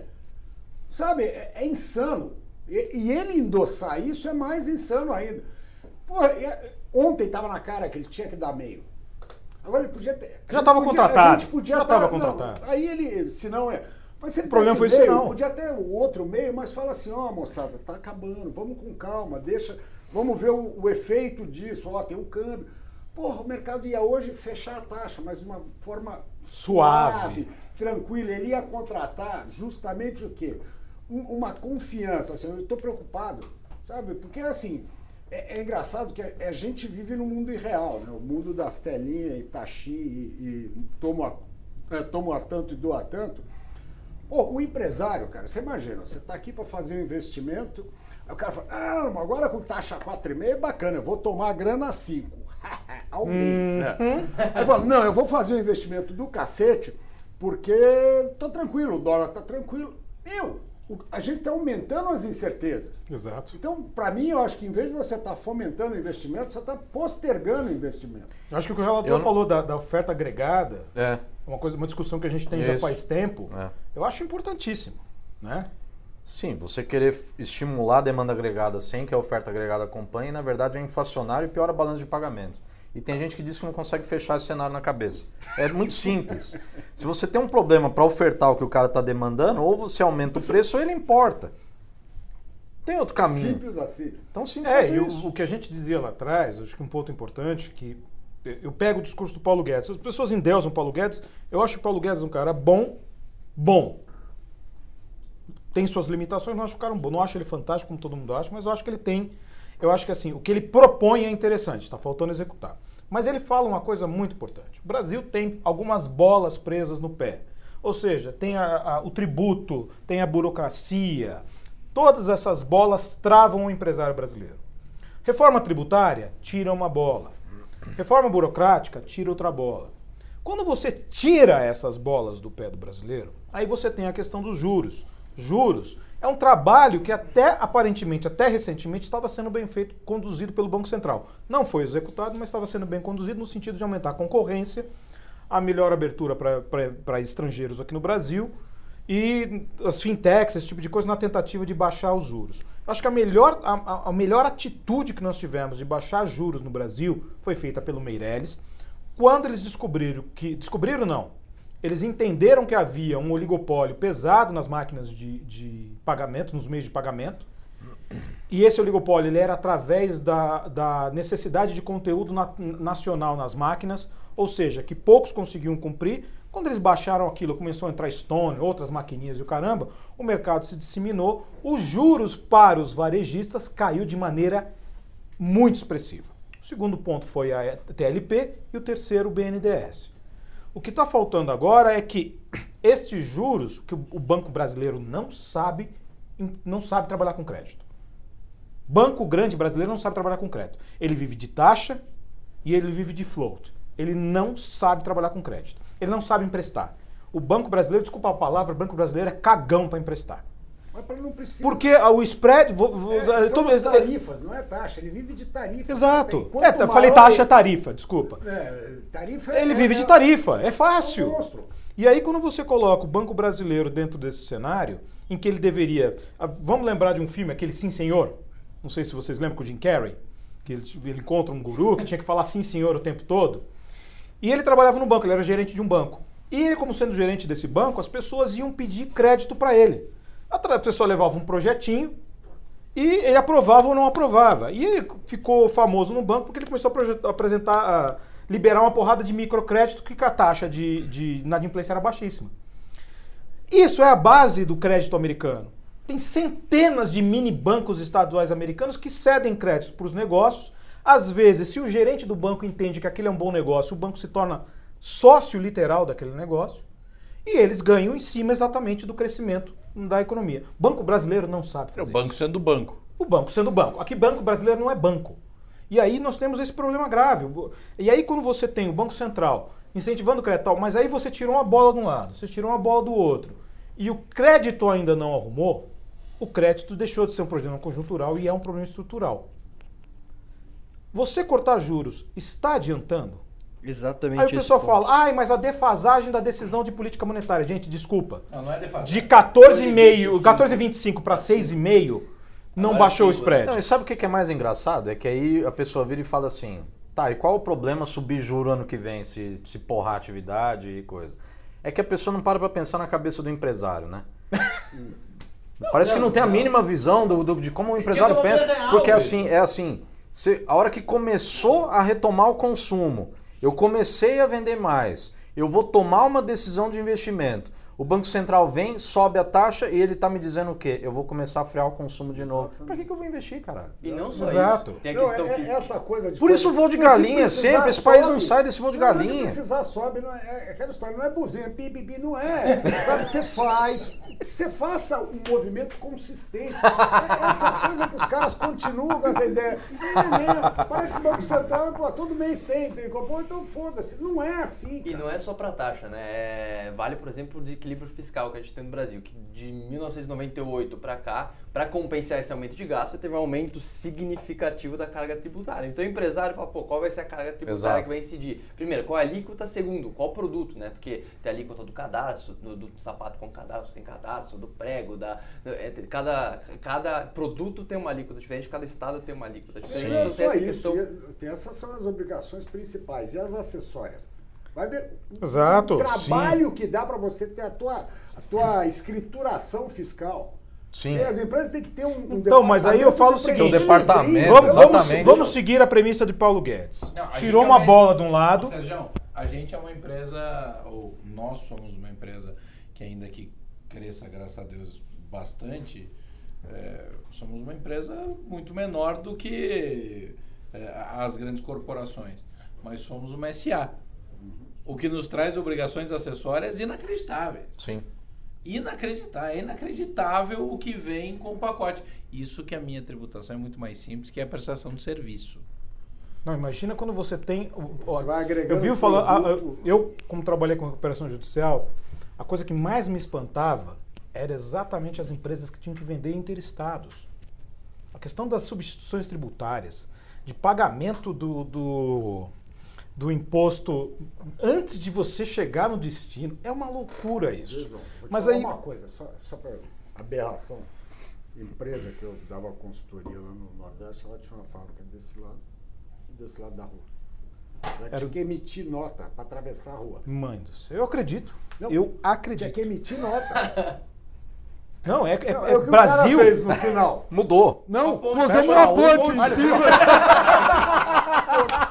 Sabe, é, é insano. E, e ele endossar isso é mais insano ainda. Pô, é- ontem estava na cara que ele tinha que dar meio. Agora ele podia ter. Já tava podia- contratado. Já tá- tava não, contratado. aí ele, se não é. Mas se ele O problema foi meio, não. Podia até o outro meio, mas fala assim, ó, moçada, tá acabando, vamos com calma, deixa, vamos ver o, o efeito disso, ó, tem um câmbio. Porra, o mercado ia hoje fechar a taxa, mas de uma forma Suave. tranquila. Ele ia contratar justamente o quê? Um- uma confiança, assim, eu estou preocupado, sabe? Porque assim, é, é engraçado que a, a gente vive num mundo irreal, né? O mundo das telinhas e taxi e, e tomo, a, é, tomo a tanto e dou a tanto. Pô, o empresário, cara, você imagina, você está aqui para fazer um investimento, aí o cara fala, ah, mas agora com taxa 4,5 é bacana, eu vou tomar a grana a 5 ao mês, né? Aí fala, não, eu vou fazer um investimento do cacete, porque tô tranquilo, o dólar tá tranquilo. Meu, o- a gente está aumentando as incertezas. Exato. Então, para mim, eu acho que em vez de você estar fomentando o investimento, você está postergando o investimento. Eu acho que o que o relator Eu falou da, da oferta agregada, É. uma, coisa, uma discussão que a gente tem já Isso. faz tempo, É. eu acho importantíssimo. Né? Sim, você querer estimular a demanda agregada sem que a oferta agregada acompanhe, na verdade é inflacionário e piora a balança de pagamentos. E tem gente que diz que não consegue fechar esse cenário na cabeça. É muito simples. Se você tem um problema para ofertar o que o cara está demandando, ou você aumenta o preço ou ele importa. Tem outro caminho. Simples assim. Então simples É, e o, isso. o que a gente dizia lá atrás, acho que um ponto importante, que eu pego o discurso do Paulo Guedes. As pessoas endeusam o Paulo Guedes. Eu acho que o Paulo Guedes é um cara bom, bom. Tem suas limitações, não acho o cara um bom. Não acho ele fantástico, como todo mundo acha, mas eu acho que ele tem. Eu acho que assim, o que ele propõe é interessante, está faltando executar. Mas ele fala uma coisa muito importante. O Brasil tem algumas bolas presas no pé. Ou seja, tem a- a- o tributo, tem a burocracia. Todas essas bolas travam o empresário brasileiro. Reforma tributária tira uma bola. Reforma burocrática tira outra bola. Quando você tira essas bolas do pé do brasileiro, aí você tem a questão dos juros. Juros é um trabalho que até aparentemente, até recentemente, estava sendo bem feito, conduzido pelo Banco Central. Não foi executado, mas estava sendo bem conduzido no sentido de aumentar a concorrência, a melhor abertura para estrangeiros aqui no Brasil e as fintechs, esse tipo de coisa, na tentativa de baixar os juros. Acho que a melhor, a, a- melhor atitude que nós tivemos de baixar juros no Brasil foi feita pelo Meirelles, quando eles descobriram que. Descobriram não. Eles entenderam que havia um oligopólio pesado nas máquinas de, de pagamento, nos meios de pagamento. E esse oligopólio ele era através da, da necessidade de conteúdo na- nacional nas máquinas. ou seja, que poucos conseguiam cumprir. Quando eles baixaram aquilo, começou a entrar Stone, outras maquininhas e o caramba, o mercado se disseminou, os juros para os varejistas caiu de maneira muito expressiva. O segundo ponto foi a TLP e o terceiro o BNDES. O que está faltando agora é que estes juros, que o Banco Brasileiro não sabe, não sabe trabalhar com crédito. Banco grande brasileiro não sabe trabalhar com crédito. Ele vive de taxa e ele vive de float. Ele não sabe trabalhar com crédito. Ele não sabe emprestar. O Banco Brasileiro, desculpa a palavra, o Banco Brasileiro é cagão para emprestar. Mas ele não precisa. Porque o spread. Vou, vou, é, são as tarifas, não é taxa. Ele vive de tarifa. Exato. É, eu falei taxa, tarifa, desculpa. É, tarifa ele é, vive de tarifa, é fácil. e aí, quando você coloca o Banco Brasileiro dentro desse cenário, em que ele deveria. Vamos lembrar de um filme, aquele Sim Senhor? Não sei se vocês lembram com o Jim Carrey, que ele, ele encontra um guru que tinha que falar sim senhor o tempo todo. E ele trabalhava no banco, ele era gerente de um banco. E ele, como sendo gerente desse banco, as pessoas iam pedir crédito para ele. A pessoa levava um projetinho e ele aprovava ou não aprovava. E ele ficou famoso no banco porque ele começou a apresentar, a liberar uma porrada de microcrédito que a taxa de, de inadimplência era baixíssima. Isso é a base do crédito americano. Tem centenas de mini bancos estaduais americanos que cedem créditos para os negócios. Às vezes, se o gerente do banco entende que aquele é um bom negócio, o banco se torna sócio literal daquele negócio e eles ganham em cima exatamente do crescimento da economia. Banco brasileiro não sabe fazer É o banco isso. sendo banco. O banco sendo banco. Aqui, banco brasileiro não é banco. E aí nós temos esse problema grave. E aí, quando você tem o Banco Central incentivando o crédito, mas aí você tirou uma bola de um lado, você tirou uma bola do outro, e o crédito ainda não arrumou, o crédito deixou de ser um problema conjuntural e é um problema estrutural. Você cortar juros está adiantando? Exatamente Aí o pessoal ponto. fala, ai, mas a defasagem da decisão de política monetária. Gente, desculpa. Não, não é defasagem. De 14,5 14,25 para 6,5 não baixou o spread. Não, e sabe o que é mais engraçado? É que aí a pessoa vira e fala assim: tá, e qual o problema subir juro ano que vem, se, se porrar a atividade e coisa? É que a pessoa não para pra pensar na cabeça do empresário, né? Parece que não tem a mínima visão do, do- de como o empresário economia pensa. real, porque velho. assim, é assim, se- a hora que começou a retomar o consumo, eu comecei a vender mais, eu vou tomar uma decisão de investimento. O Banco Central vem, sobe a taxa e ele tá me dizendo o quê? Eu vou começar a frear o consumo de novo. Pra que, que eu vou investir, caralho? E não só Exato. isso. Tem a Não, questão é- é essa coisa de Por isso o voo de se galinha sempre, esse país não sai desse voo de Não, não é que galinha. precisar sobe, não é, é aquela história, não é buzina, pi, pi, pi, não é. Sabe, você faz, que você faça um movimento consistente. É essa coisa que os caras continuam com essa ideia. É mesmo, parece que o Banco Central, pô, todo mês tem, tem então foda-se. Não é assim, E cara. não é só para taxa, né? É- vale, por exemplo, o desequilíbrio fiscal que a gente tem no Brasil, que de 1998 para cá, para compensar esse aumento de gasto, teve um aumento significativo da carga tributária. Então o empresário fala, pô, qual vai ser a carga tributária Exato. que vai incidir? Primeiro, qual é a alíquota? Segundo, qual produto, né? Porque tem a alíquota do cadastro, do, do sapato com cadastro, sem cadastro, do prego, da, é, cada, cada produto tem uma alíquota diferente, cada estado tem uma alíquota diferente. Não é Então tem só essa isso. questão... e- tem- Essas são as obrigações principais. E as acessórias? Vai ver o- Exato, o trabalho que dá para você ter a tua, a tua escrituração fiscal. Sim. E as empresas têm que ter um, um Então, mas aí eu falo o seguinte, o departamento, Vamos, vamos, vamos seguir a premissa de Paulo Guedes. Não, Tirou é uma uma- bola de um lado. Sérgio, a gente é uma empresa, ou nós somos uma empresa que ainda que cresça, graças a Deus, bastante, é, somos uma empresa muito menor do que é, as grandes corporações. Mas somos uma SA. O que nos traz obrigações acessórias inacreditáveis. Sim. Inacreditável, é inacreditável o que vem com o pacote. Isso que a minha tributação é muito mais simples, que é a prestação de serviço. Não, imagina quando você tem. ó, Você vai agregando eu vi falando. a- a- produto. eu, como trabalhei com recuperação judicial, a coisa que mais me espantava era exatamente as empresas que tinham que vender interestados. A questão das substituições tributárias, de pagamento do, do, do imposto antes de você chegar no destino, é uma loucura isso. Vou te Mas falar aí. uma coisa, só, só para aberração. Empresa que eu dava consultoria lá no Nordeste, ela tinha uma fábrica desse lado e desse lado da rua. Ela Era- tinha que emitir nota para atravessar a rua. Mãe do céu, eu acredito. Não, eu Tinha acredito. que emitir nota. Não, é, é- Não, é o que o Brasil. cara fez no final. Mudou. Não, pusemos uma um, ponte em cima.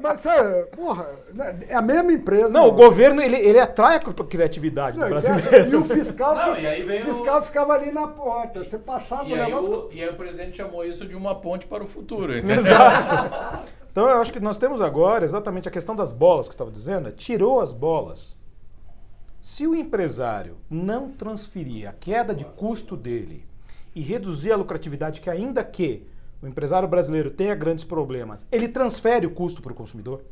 Mas- Essa, porra, né, é a mesma empresa. Não, o mano. governo ele, ele atrai a criatividade do Não, você brasileiro. acha- E o fiscal, Não, fi- e aí vem o o- fiscal ficava ali na porta. Você passava E o negócio. o, e aí o presidente chamou isso de uma ponte para o futuro. entendeu? Exato. Então eu acho que nós temos agora exatamente a questão das bolas que eu estava dizendo, é, tirou as bolas. Se o empresário não transferir a queda de custo dele e reduzir a lucratividade, que ainda que o empresário brasileiro tenha grandes problemas, ele transfere o custo para o consumidor.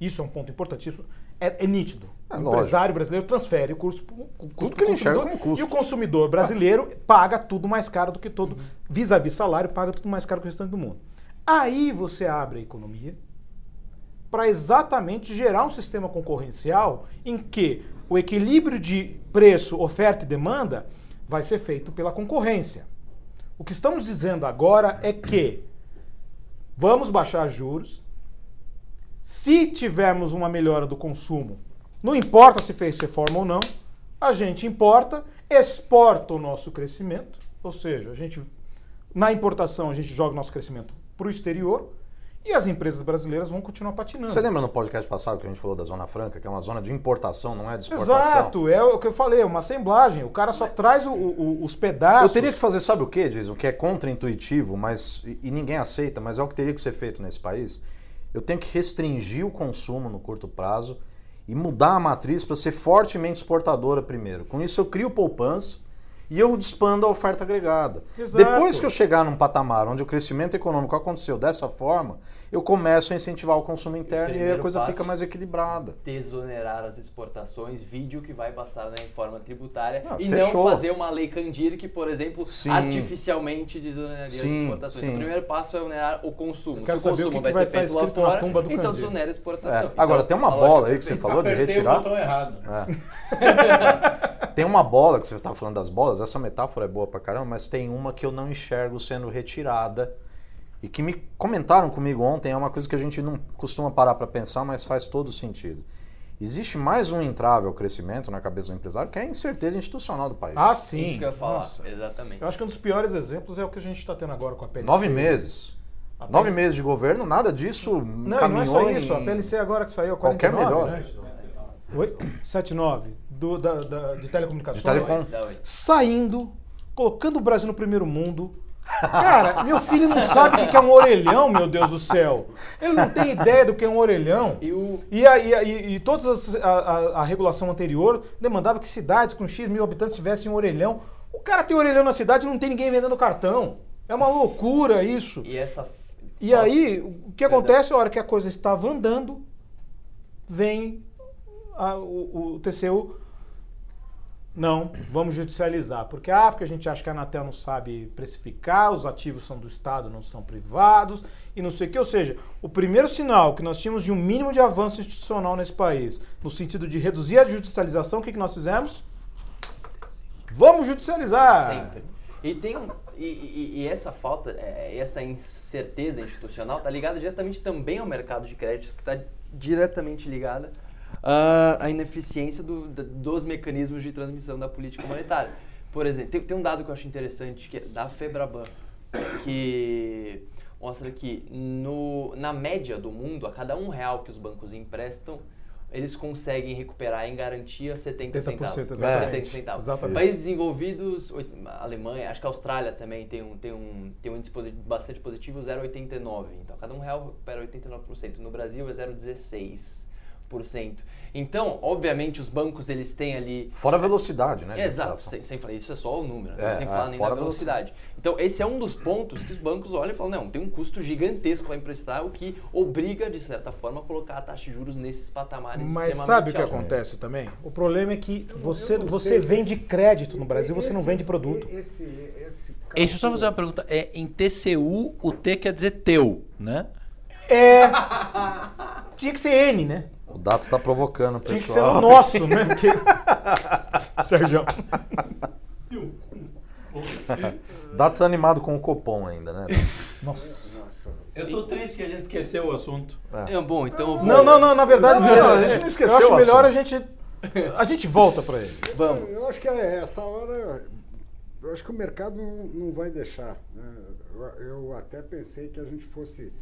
Isso é um ponto importantíssimo. É, é nítido. É o lógico. empresário brasileiro transfere o custo, pro- o custo Tudo que ele enxerga consumidor, como custo. E o consumidor brasileiro paga tudo mais caro do que todo. Vis-à-vis salário, paga tudo mais caro que o restante do mundo. Aí você abre a economia para exatamente gerar um sistema concorrencial em que o equilíbrio de preço, oferta e demanda vai ser feito pela concorrência. O que estamos dizendo agora é que vamos baixar juros. Se tivermos uma melhora do consumo, não importa se fez reforma ou não, a gente importa, exporta o nosso crescimento, ou seja, a gente na importação a gente joga o nosso crescimento para o exterior e as empresas brasileiras vão continuar patinando. Você lembra no podcast passado que a gente falou da Zona Franca, que é uma zona de importação, não é de exportação? Exato, é o que eu falei, é uma assemblagem. O cara só traz o- o- os pedaços. Eu teria que fazer, sabe o que, Jason? Que é contra-intuitivo, mas e e ninguém aceita, mas é o que teria que ser feito nesse país. Eu tenho que restringir o consumo no curto prazo e mudar a matriz para ser fortemente exportadora primeiro. Com isso eu crio poupança e eu expando a oferta agregada. Exato. Depois que eu chegar num patamar onde o crescimento econômico aconteceu dessa forma, eu começo a incentivar o consumo interno e aí a coisa passo. fica mais equilibrada. desonerar as exportações, vídeo que vai passar na reforma tributária Ah, e fechou. não fazer uma lei Candir que, por exemplo, Sim. artificialmente desoneraria as Sim, exportações. sim. Então, o primeiro passo é onerar o consumo. Eu quero Se o saber o consumo que vai que vai ser estar feito lá fora, então Candir. desonera a exportação. É, Então, Agora, tem uma lógica bola aí que você falou de retirar. o botão errado. É. tem uma bola que você estava falando das bolas, essa metáfora é boa pra caramba, mas tem uma que eu não enxergo sendo retirada e que me comentaram comigo ontem, é uma coisa que a gente não costuma parar para pensar, mas faz todo sentido. Existe mais um entrave ao crescimento na cabeça do empresário, que é a incerteza institucional do país. Ah, Isso sim. que eu ia falar, Nossa. exatamente. Eu acho que um dos piores exemplos é o que a gente está tendo agora com a PLC. Nove meses. Até- Nove meses de governo, nada disso Não, caminhou não é só em- isso. A PLC agora que saiu, Qualquer 49, melhor. né? Oi? 79, do, da, da- de telecomunicações. De telecom. Saindo, colocando o Brasil no primeiro mundo. Cara, meu filho não sabe o que é um orelhão, meu Deus do céu. Ele não tem ideia do que é um orelhão. E o E, a, e, a- e, e todas as- a, a- a regulação anterior demandava que cidades com X mil habitantes tivessem um orelhão. O cara tem orelhão na cidade e não tem ninguém vendendo cartão. É uma loucura isso. e essa E aí, o que acontece a hora que a coisa estava andando, vem a- o, o TCU. Não, vamos judicializar. Porque, ah, porque a gente acha que a Anatel não sabe precificar, os ativos são do Estado, não são privados, e não sei o que. Ou seja, o primeiro sinal que nós tínhamos de um mínimo de avanço institucional nesse país, no sentido de reduzir a judicialização, o que, que nós fizemos? Vamos judicializar! Sempre. E tem um, e, e- e essa falta, é, essa incerteza institucional está ligada diretamente também ao mercado de crédito, que está diretamente ligada ah, à ineficiência do- da- dos mecanismos de transmissão da política monetária. Por exemplo, tem, tem um dado que eu acho interessante, que é da Febraban, que mostra que no, na média do mundo, a cada um real que os bancos emprestam, eles conseguem recuperar em garantia 70 centavos. 70%, 70 exatamente. centavos. Exatamente. Países desenvolvidos, a Alemanha, acho que a Austrália também tem um, tem um, tem um índice bastante positivo, 0,89. Então, cada um real recupera 89%. No Brasil é 0,16%. Então, obviamente, os bancos eles têm ali Fora a velocidade, né? é, exato, sem, sem falar, isso é só o número, né? É, sem é, falar nem fora da a velocidade. Então, esse é um dos pontos que os bancos olham e falam, não, tem um custo gigantesco para emprestar, o que obriga, de certa forma, a colocar a taxa de juros nesses patamares Mas sabe o que acontece também? O problema é que você, você vende crédito no Brasil, você não Esse- vende produto. Esse, esse Deixa eu só fazer uma pergunta. É, em TCU, o T quer dizer teu, né? É. Tinha que ser N, né? O Dato está provocando o Tinha que ser pessoal. o nosso, né? Porque... Sérgio. Dato tá animado com o Copom ainda, né? Nossa. Eu tô triste que a gente esqueceu o assunto. É, bom, então eu vou... Não, não, não, na verdade. Não, não, a gente não esqueceu Eu acho melhor a gente. A gente volta pra ele. Vamos. Eu acho que é essa hora. Eu acho que o mercado não, vai deixar. né? Eu até pensei que a gente fosse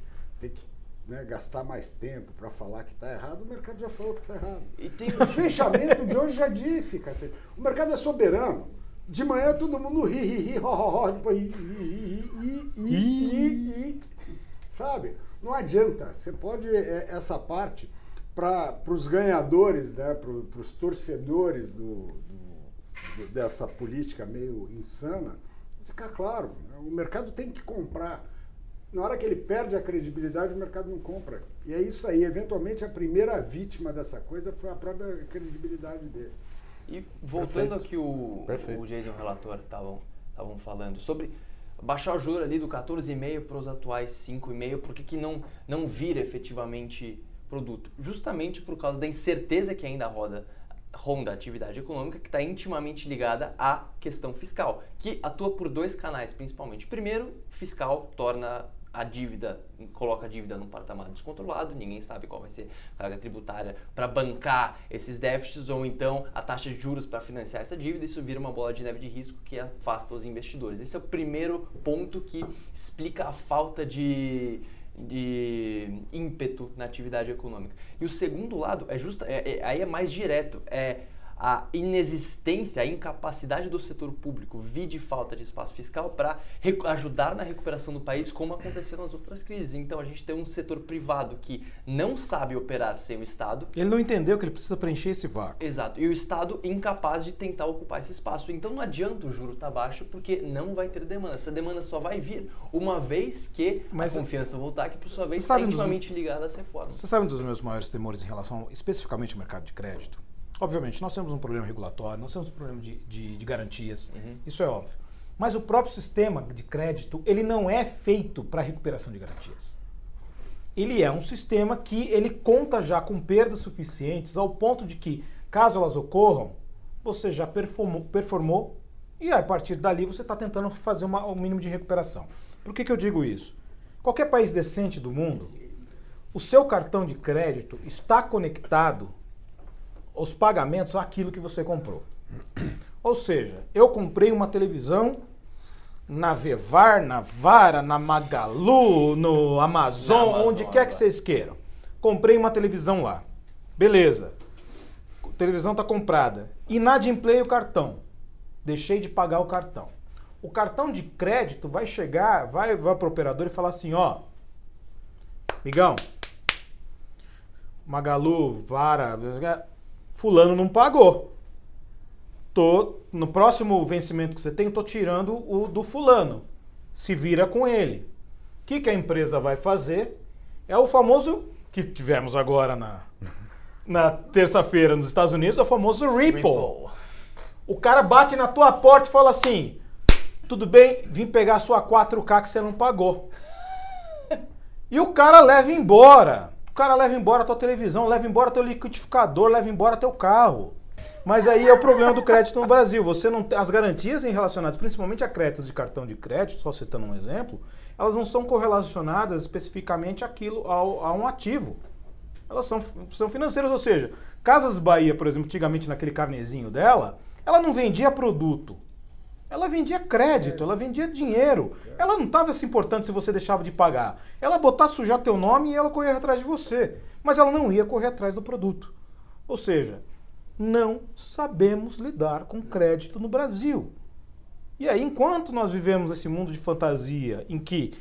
ter que né, gastar mais tempo para falar que está errado, o mercado já falou que está errado. E tem O fechamento de hoje já disse, cacete. O mercado é soberano. De manhã todo mundo ri, ri, ri, ho, ho, ho, depois ri, ri, ri, ri, ri, ri, ri, ri. Sabe? Não adianta. Você pode, é, essa parte, para os ganhadores, né, para os torcedores do, do- do- dessa política meio insana, ficar claro. né? O mercado tem que comprar. Na hora que ele perde a credibilidade, o mercado não compra. E é isso aí. Eventualmente, a primeira vítima dessa coisa foi a própria credibilidade dele. E voltando Perfeito. ao que o, Perfeito. o Jason o relator estavam estavam falando sobre baixar o juro ali do 14,5 para os atuais 5,5, por que, que não, não vira efetivamente produto? Justamente por causa da incerteza que ainda roda ronda a atividade econômica que está intimamente ligada à questão fiscal, que atua por dois canais principalmente. Primeiro, fiscal torna a dívida, coloca a dívida num patamar descontrolado, ninguém sabe qual vai ser a carga tributária para bancar esses déficits ou então a taxa de juros para financiar essa dívida, isso vira uma bola de neve de risco que afasta os investidores. Esse é o primeiro ponto que explica a falta de, de ímpeto na atividade econômica. E o segundo lado é justa, é- é- aí é mais direto, é a inexistência, a incapacidade do setor público, vide falta de espaço fiscal, para ajudar na recuperação do país, como aconteceu nas outras crises. Então a gente tem um setor privado que não sabe operar sem o Estado, Ele não entendeu que ele precisa preencher esse vácuo. Exato, e o Estado incapaz de tentar ocupar esse espaço. Então não adianta o juro estar baixo, porque não vai ter demanda. Essa demanda só vai vir uma vez que Mas- a confiança voltar, que por sua vez está sabe dos- intimamente ligada às reformas. Você sabe um dos meus maiores temores em relação especificamente ao mercado de crédito? Obviamente, nós temos um problema regulatório, nós temos um problema de, de- de garantias, isso é óbvio. Mas o próprio sistema de crédito, ele não é feito para recuperação de garantias. Ele é um sistema que ele conta já com perdas suficientes ao ponto de que, caso elas ocorram, você já performou, performou e a partir dali você está tentando fazer uma- um mínimo de recuperação. Por que, que eu digo isso? Qualquer país decente do mundo, o seu cartão de crédito está conectado aos pagamentos àquilo que você comprou. Ou seja, eu comprei uma televisão na Vevar, na Vara, na Magalu, no Amazon, Na Amazon, onde quer que vocês queiram. Comprei uma televisão lá. Beleza. A televisão está comprada. Inadimplei o cartão. Deixei de pagar o cartão. O cartão de crédito vai chegar, vai, vai para o operador e falar assim, ó, Migão, Magalu, Vara, fulano não pagou. Tô, no próximo vencimento que você tem, tô tirando o do fulano. Se vira com ele. O que, que a empresa vai fazer? É o famoso que tivemos agora na, na terça-feira nos Estados Unidos, é o famoso Ripple. Ripple. O cara bate na tua porta e fala assim: tudo bem, vim pegar a sua 4K que você não pagou. E o cara leva embora. O cara leva embora a tua televisão, leva embora teu liquidificador, leva embora teu carro. Mas aí é o problema do crédito no Brasil. Você não as garantias relacionadas, principalmente a créditos de cartão de crédito, só citando um exemplo, elas não são correlacionadas especificamente àquilo, ao, a um ativo. Elas são, são financeiras, ou seja, Casas Bahia, por exemplo, antigamente naquele carnezinho dela, ela não vendia produto. Ela vendia crédito, ela vendia dinheiro. Ela não estava se importando se você deixava de pagar. Ela botar sujar teu nome e ela correr atrás de você. Mas ela não ia correr atrás do produto. Ou seja, não sabemos lidar com crédito no Brasil. E aí, enquanto nós vivemos esse mundo de fantasia em que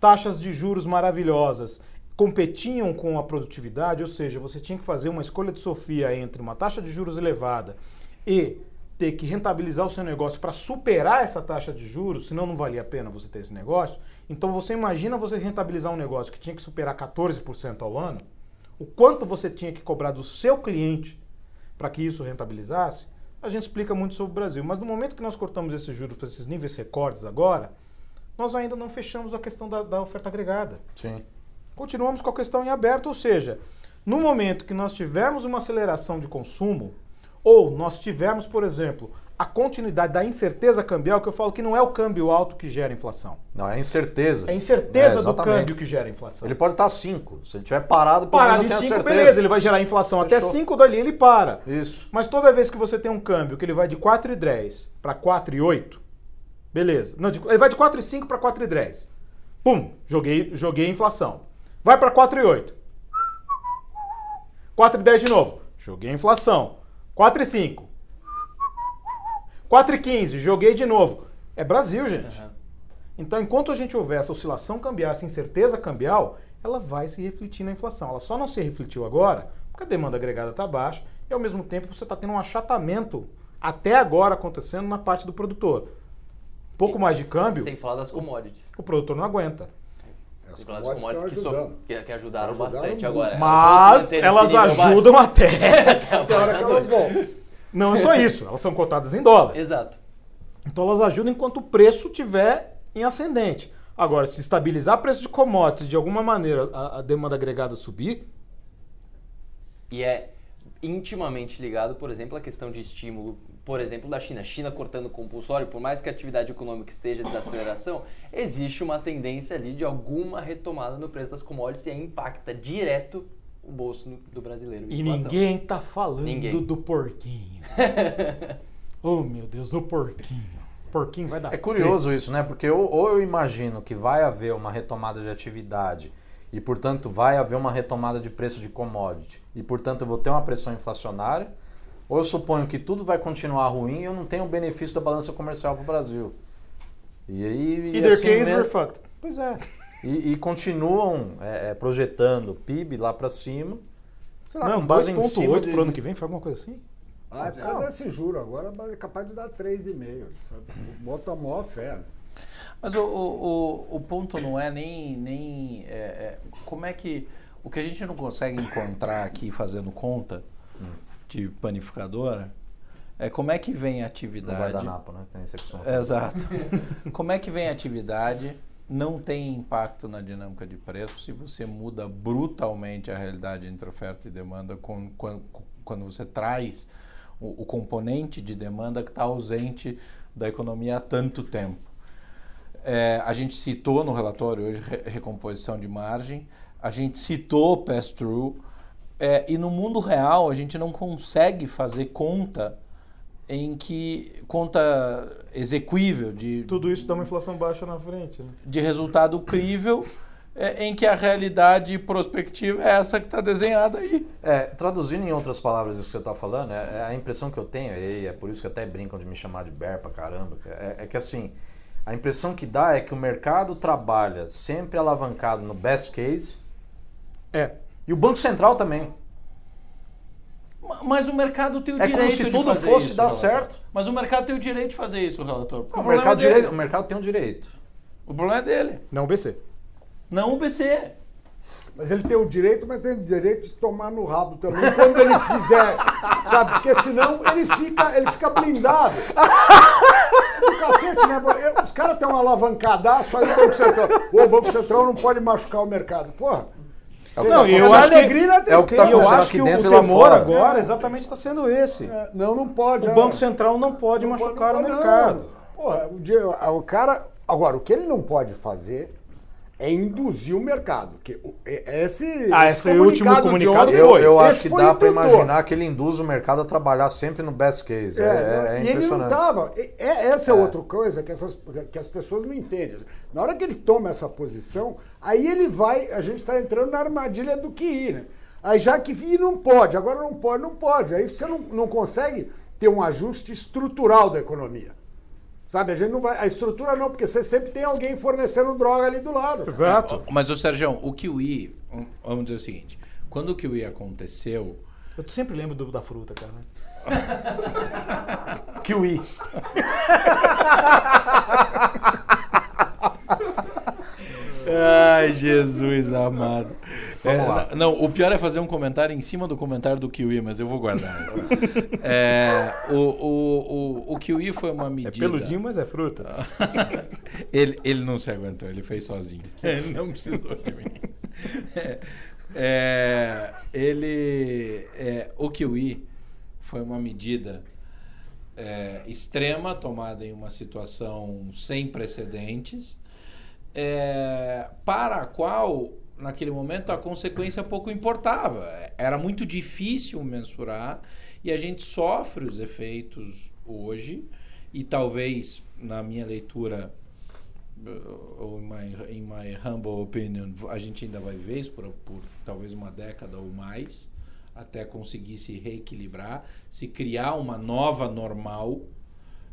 taxas de juros maravilhosas competiam com a produtividade, ou seja, você tinha que fazer uma escolha de Sofia entre uma taxa de juros elevada e ter que rentabilizar o seu negócio para superar essa taxa de juros, senão não valia a pena você ter esse negócio. Então você imagina você rentabilizar um negócio que tinha que superar 14% ao ano, o quanto você tinha que cobrar do seu cliente para que isso rentabilizasse, a gente explica muito sobre o Brasil. Mas no momento que nós cortamos esses juros para esses níveis recordes agora, nós ainda não fechamos a questão da, da oferta agregada. Sim. Continuamos com a questão em aberto, ou seja, no momento que nós tivermos uma aceleração de consumo, ou nós tivermos, por exemplo, a continuidade da incerteza cambial, que eu falo que não é o câmbio alto que gera inflação. Não, é incerteza. É a incerteza É, do câmbio que gera inflação. Ele pode estar 5. Se ele tiver parado, pelo Parado menos eu 5, tenho certeza. beleza, ele vai gerar inflação até Fechou. 5, dali ele para. Isso. Mas toda vez que você tem um câmbio que ele vai de 4,10 para 4,8, beleza. Não, de- ele vai de 4,5 para 4,10. Pum, joguei, joguei a inflação. Vai para 4,8. 4,10 de novo. Joguei a inflação. 4,5. 4,15. Joguei de novo. É Brasil, gente. Então, enquanto a gente houver essa oscilação cambial, essa incerteza cambial, ela vai se refletir na inflação. Ela só não se refletiu agora porque a demanda agregada está baixa e, ao mesmo tempo, você está tendo um achatamento até agora acontecendo na parte do produtor. Pouco mais de câmbio, Sem falar das commodities. o produtor não aguenta. As falar das commodities commodities que, so- que, que ajudaram, Ajudaram bastante muito. agora. Mas Elas elas ajudam até. baixo. Tem hora que elas vão. Não é só isso, elas são cotadas em dólar. Exato. Então elas ajudam enquanto o preço estiver em ascendente. Agora, se estabilizar o preço de commodities de alguma maneira a, a demanda agregada subir, E é intimamente ligado, por exemplo, à questão de estímulo, por exemplo, da China. China cortando compulsório, por mais que a atividade econômica esteja em desaceleração, existe uma tendência ali de alguma retomada no preço das commodities e aí impacta direto o bolso do brasileiro. e inflação. ninguém tá falando Ninguém. do porquinho. oh meu Deus, o porquinho. Porquinho vai dar. É curioso isso, né? Porque ou, ou eu imagino que vai haver uma retomada de atividade e, portanto, vai haver uma retomada de preço de commodity e, portanto, eu vou ter uma pressão inflacionária, ou eu suponho que tudo vai continuar ruim e eu não tenho o benefício da balança comercial para o Brasil. E aí... e Either assim case, we're fucked. Pois é. E, e continuam é, é, projetando PIB lá para cima. Sei lá, Não, com base em cima 2.8 de- pro ano que vem, foi alguma coisa assim? Ah, é por causa desse juro. Agora é capaz de dar 3,5. sabe? Bota a maior fé. Mas o, o, o, o ponto não é nem. nem é, é, como é que. O que a gente não consegue encontrar aqui fazendo conta de panificadora é como é que vem a No atividade. guardanapo, né? Que nem você costuma fazer. Exato. Como é que vem a atividade? Não tem impacto na dinâmica de preço se você muda brutalmente a realidade entre oferta e demanda com- quando, quando você traz o, o componente de demanda que está ausente da economia há tanto tempo. É, a gente citou no relatório hoje re- recomposição de margem, a gente citou pass-through, é, e no mundo real a gente não consegue fazer conta em que conta execuível de, Tudo isso dá uma inflação baixa na frente, né? de resultado crível é, em que a realidade prospectiva é essa que está desenhada aí. É, traduzindo em outras palavras isso que você está falando, é, é a impressão que eu tenho, e é por isso que até brincam de me chamar de bear pra caramba, é, é que assim, a impressão que dá é que o mercado trabalha sempre alavancado no best case É. e o Banco Central também. Ma- Mas o mercado tem o É direito como se de tudo fazer fosse isso, dar relator. certo. Mas o mercado tem o direito de fazer isso, relator. O, problema mercado, é direito, o mercado tem um direito. O problema é dele, Não o BC. não o BC. Mas ele tem o direito, mas tem o direito de tomar no rabo também quando ele fizer. Sabe? Porque senão ele fica, ele fica blindado. O cacete, né? Os caras têm um alavancadaço aí o Banco Central. O Banco Central não pode machucar o mercado. Porra. É Não, tá e eu acho que- alegria na é o que tá eu acontecendo acho aqui que dentro o e lá fora. agora exatamente está sendo esse. É, Não, não pode. O é. Banco Central não pode Não pode- machucar não o pode, mercado. Porra, o, dia- o cara. Agora, o que ele não pode fazer é induzir o mercado. Que o- é- esse, Ah, esse esse último comunicado ontem, Eu, eu esse acho que dá para imaginar que ele induz o mercado a trabalhar sempre no best case. É, é- é e ele não impressionante. estava. essa é, outra coisa que, essas, que as pessoas não entendem. Na hora que ele toma essa posição, aí ele vai. A gente está entrando na armadilha do que ir, né? Aí já que e não pode, agora não pode, não pode. Aí você não, não consegue ter um ajuste estrutural da economia. Sabe, a gente não vai. A estrutura não, porque você sempre tem alguém fornecendo droga ali do lado. Exato. Mas, o Sérgio, o Kiwi, vamos dizer o seguinte, quando o Kiwi aconteceu, Eu sempre lembro do- da fruta, cara. Kiwi. Ai, Jesus amado. Vamos É, lá. Não, o pior é fazer um comentário em cima do comentário do Kiwi, mas eu vou guardar. É, o, o, o, o Kiwi foi uma É medida. peludinho, mas é fruta. ele, ele não se aguentou, ele fez sozinho. Ele não precisou de mim. É, é, ele. é, o Kiwi foi uma medida é, extrema, tomada em uma situação sem precedentes, é, para a qual, naquele momento, a consequência pouco importava. Era muito difícil mensurar e a gente sofre os efeitos hoje, e talvez, na minha leitura, ou in my, my humble opinion, a gente ainda vai ver isso por, por talvez uma década ou mais, até conseguir se reequilibrar, se criar uma nova normal,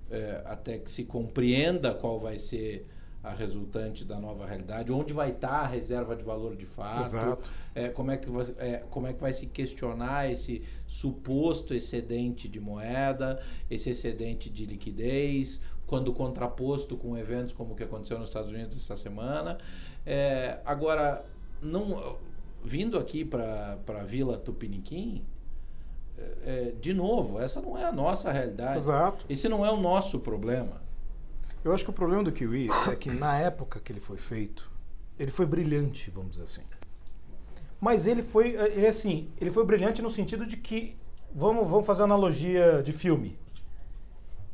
é, até que se compreenda qual vai ser a resultante da nova realidade, onde vai estar a reserva de valor de fato, Exato. É, como, é que, vai- é, como é que vai se questionar esse suposto excedente de moeda, esse excedente de liquidez, quando contraposto com eventos como o que aconteceu nos Estados Unidos essa semana. É, agora, não, vindo aqui para a Vila Tupiniquim, é, é, de novo, essa não é a nossa realidade. Exato. Esse não é o nosso problema. Eu acho que o problema do Kiwi é que na época que ele foi feito, ele foi brilhante, vamos dizer assim. Mas ele foi, ele, assim, ele foi brilhante no sentido de que, vamos, vamos fazer analogia de filme.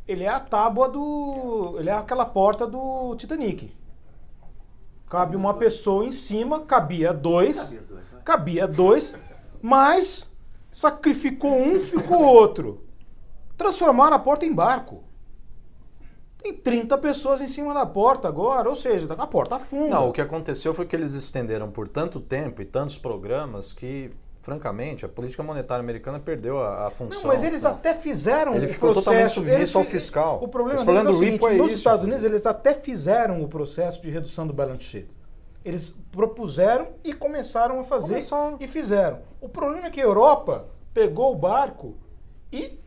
Ele é a tábua do, ele é aquela porta do Titanic. Cabe uma pessoa em cima, cabia dois, cabia dois, mas sacrificou um, ficou outro. Transformaram a porta em barco. Tem 30 pessoas em cima da porta agora, ou seja, a porta afunda. Não, o que aconteceu foi que eles estenderam por tanto tempo e tantos programas que, francamente, a política monetária americana perdeu a, a função. Não, mas eles até fizeram Ele o ficou processo. totalmente submisso ao fi- fiscal. O problema, Esse problema é o do seguinte, é nos isso, Estados inclusive. Unidos eles até fizeram o processo de redução do balance sheet. Eles propuseram e começaram a fazer Começaram. e fizeram. O problema é que a Europa pegou o barco e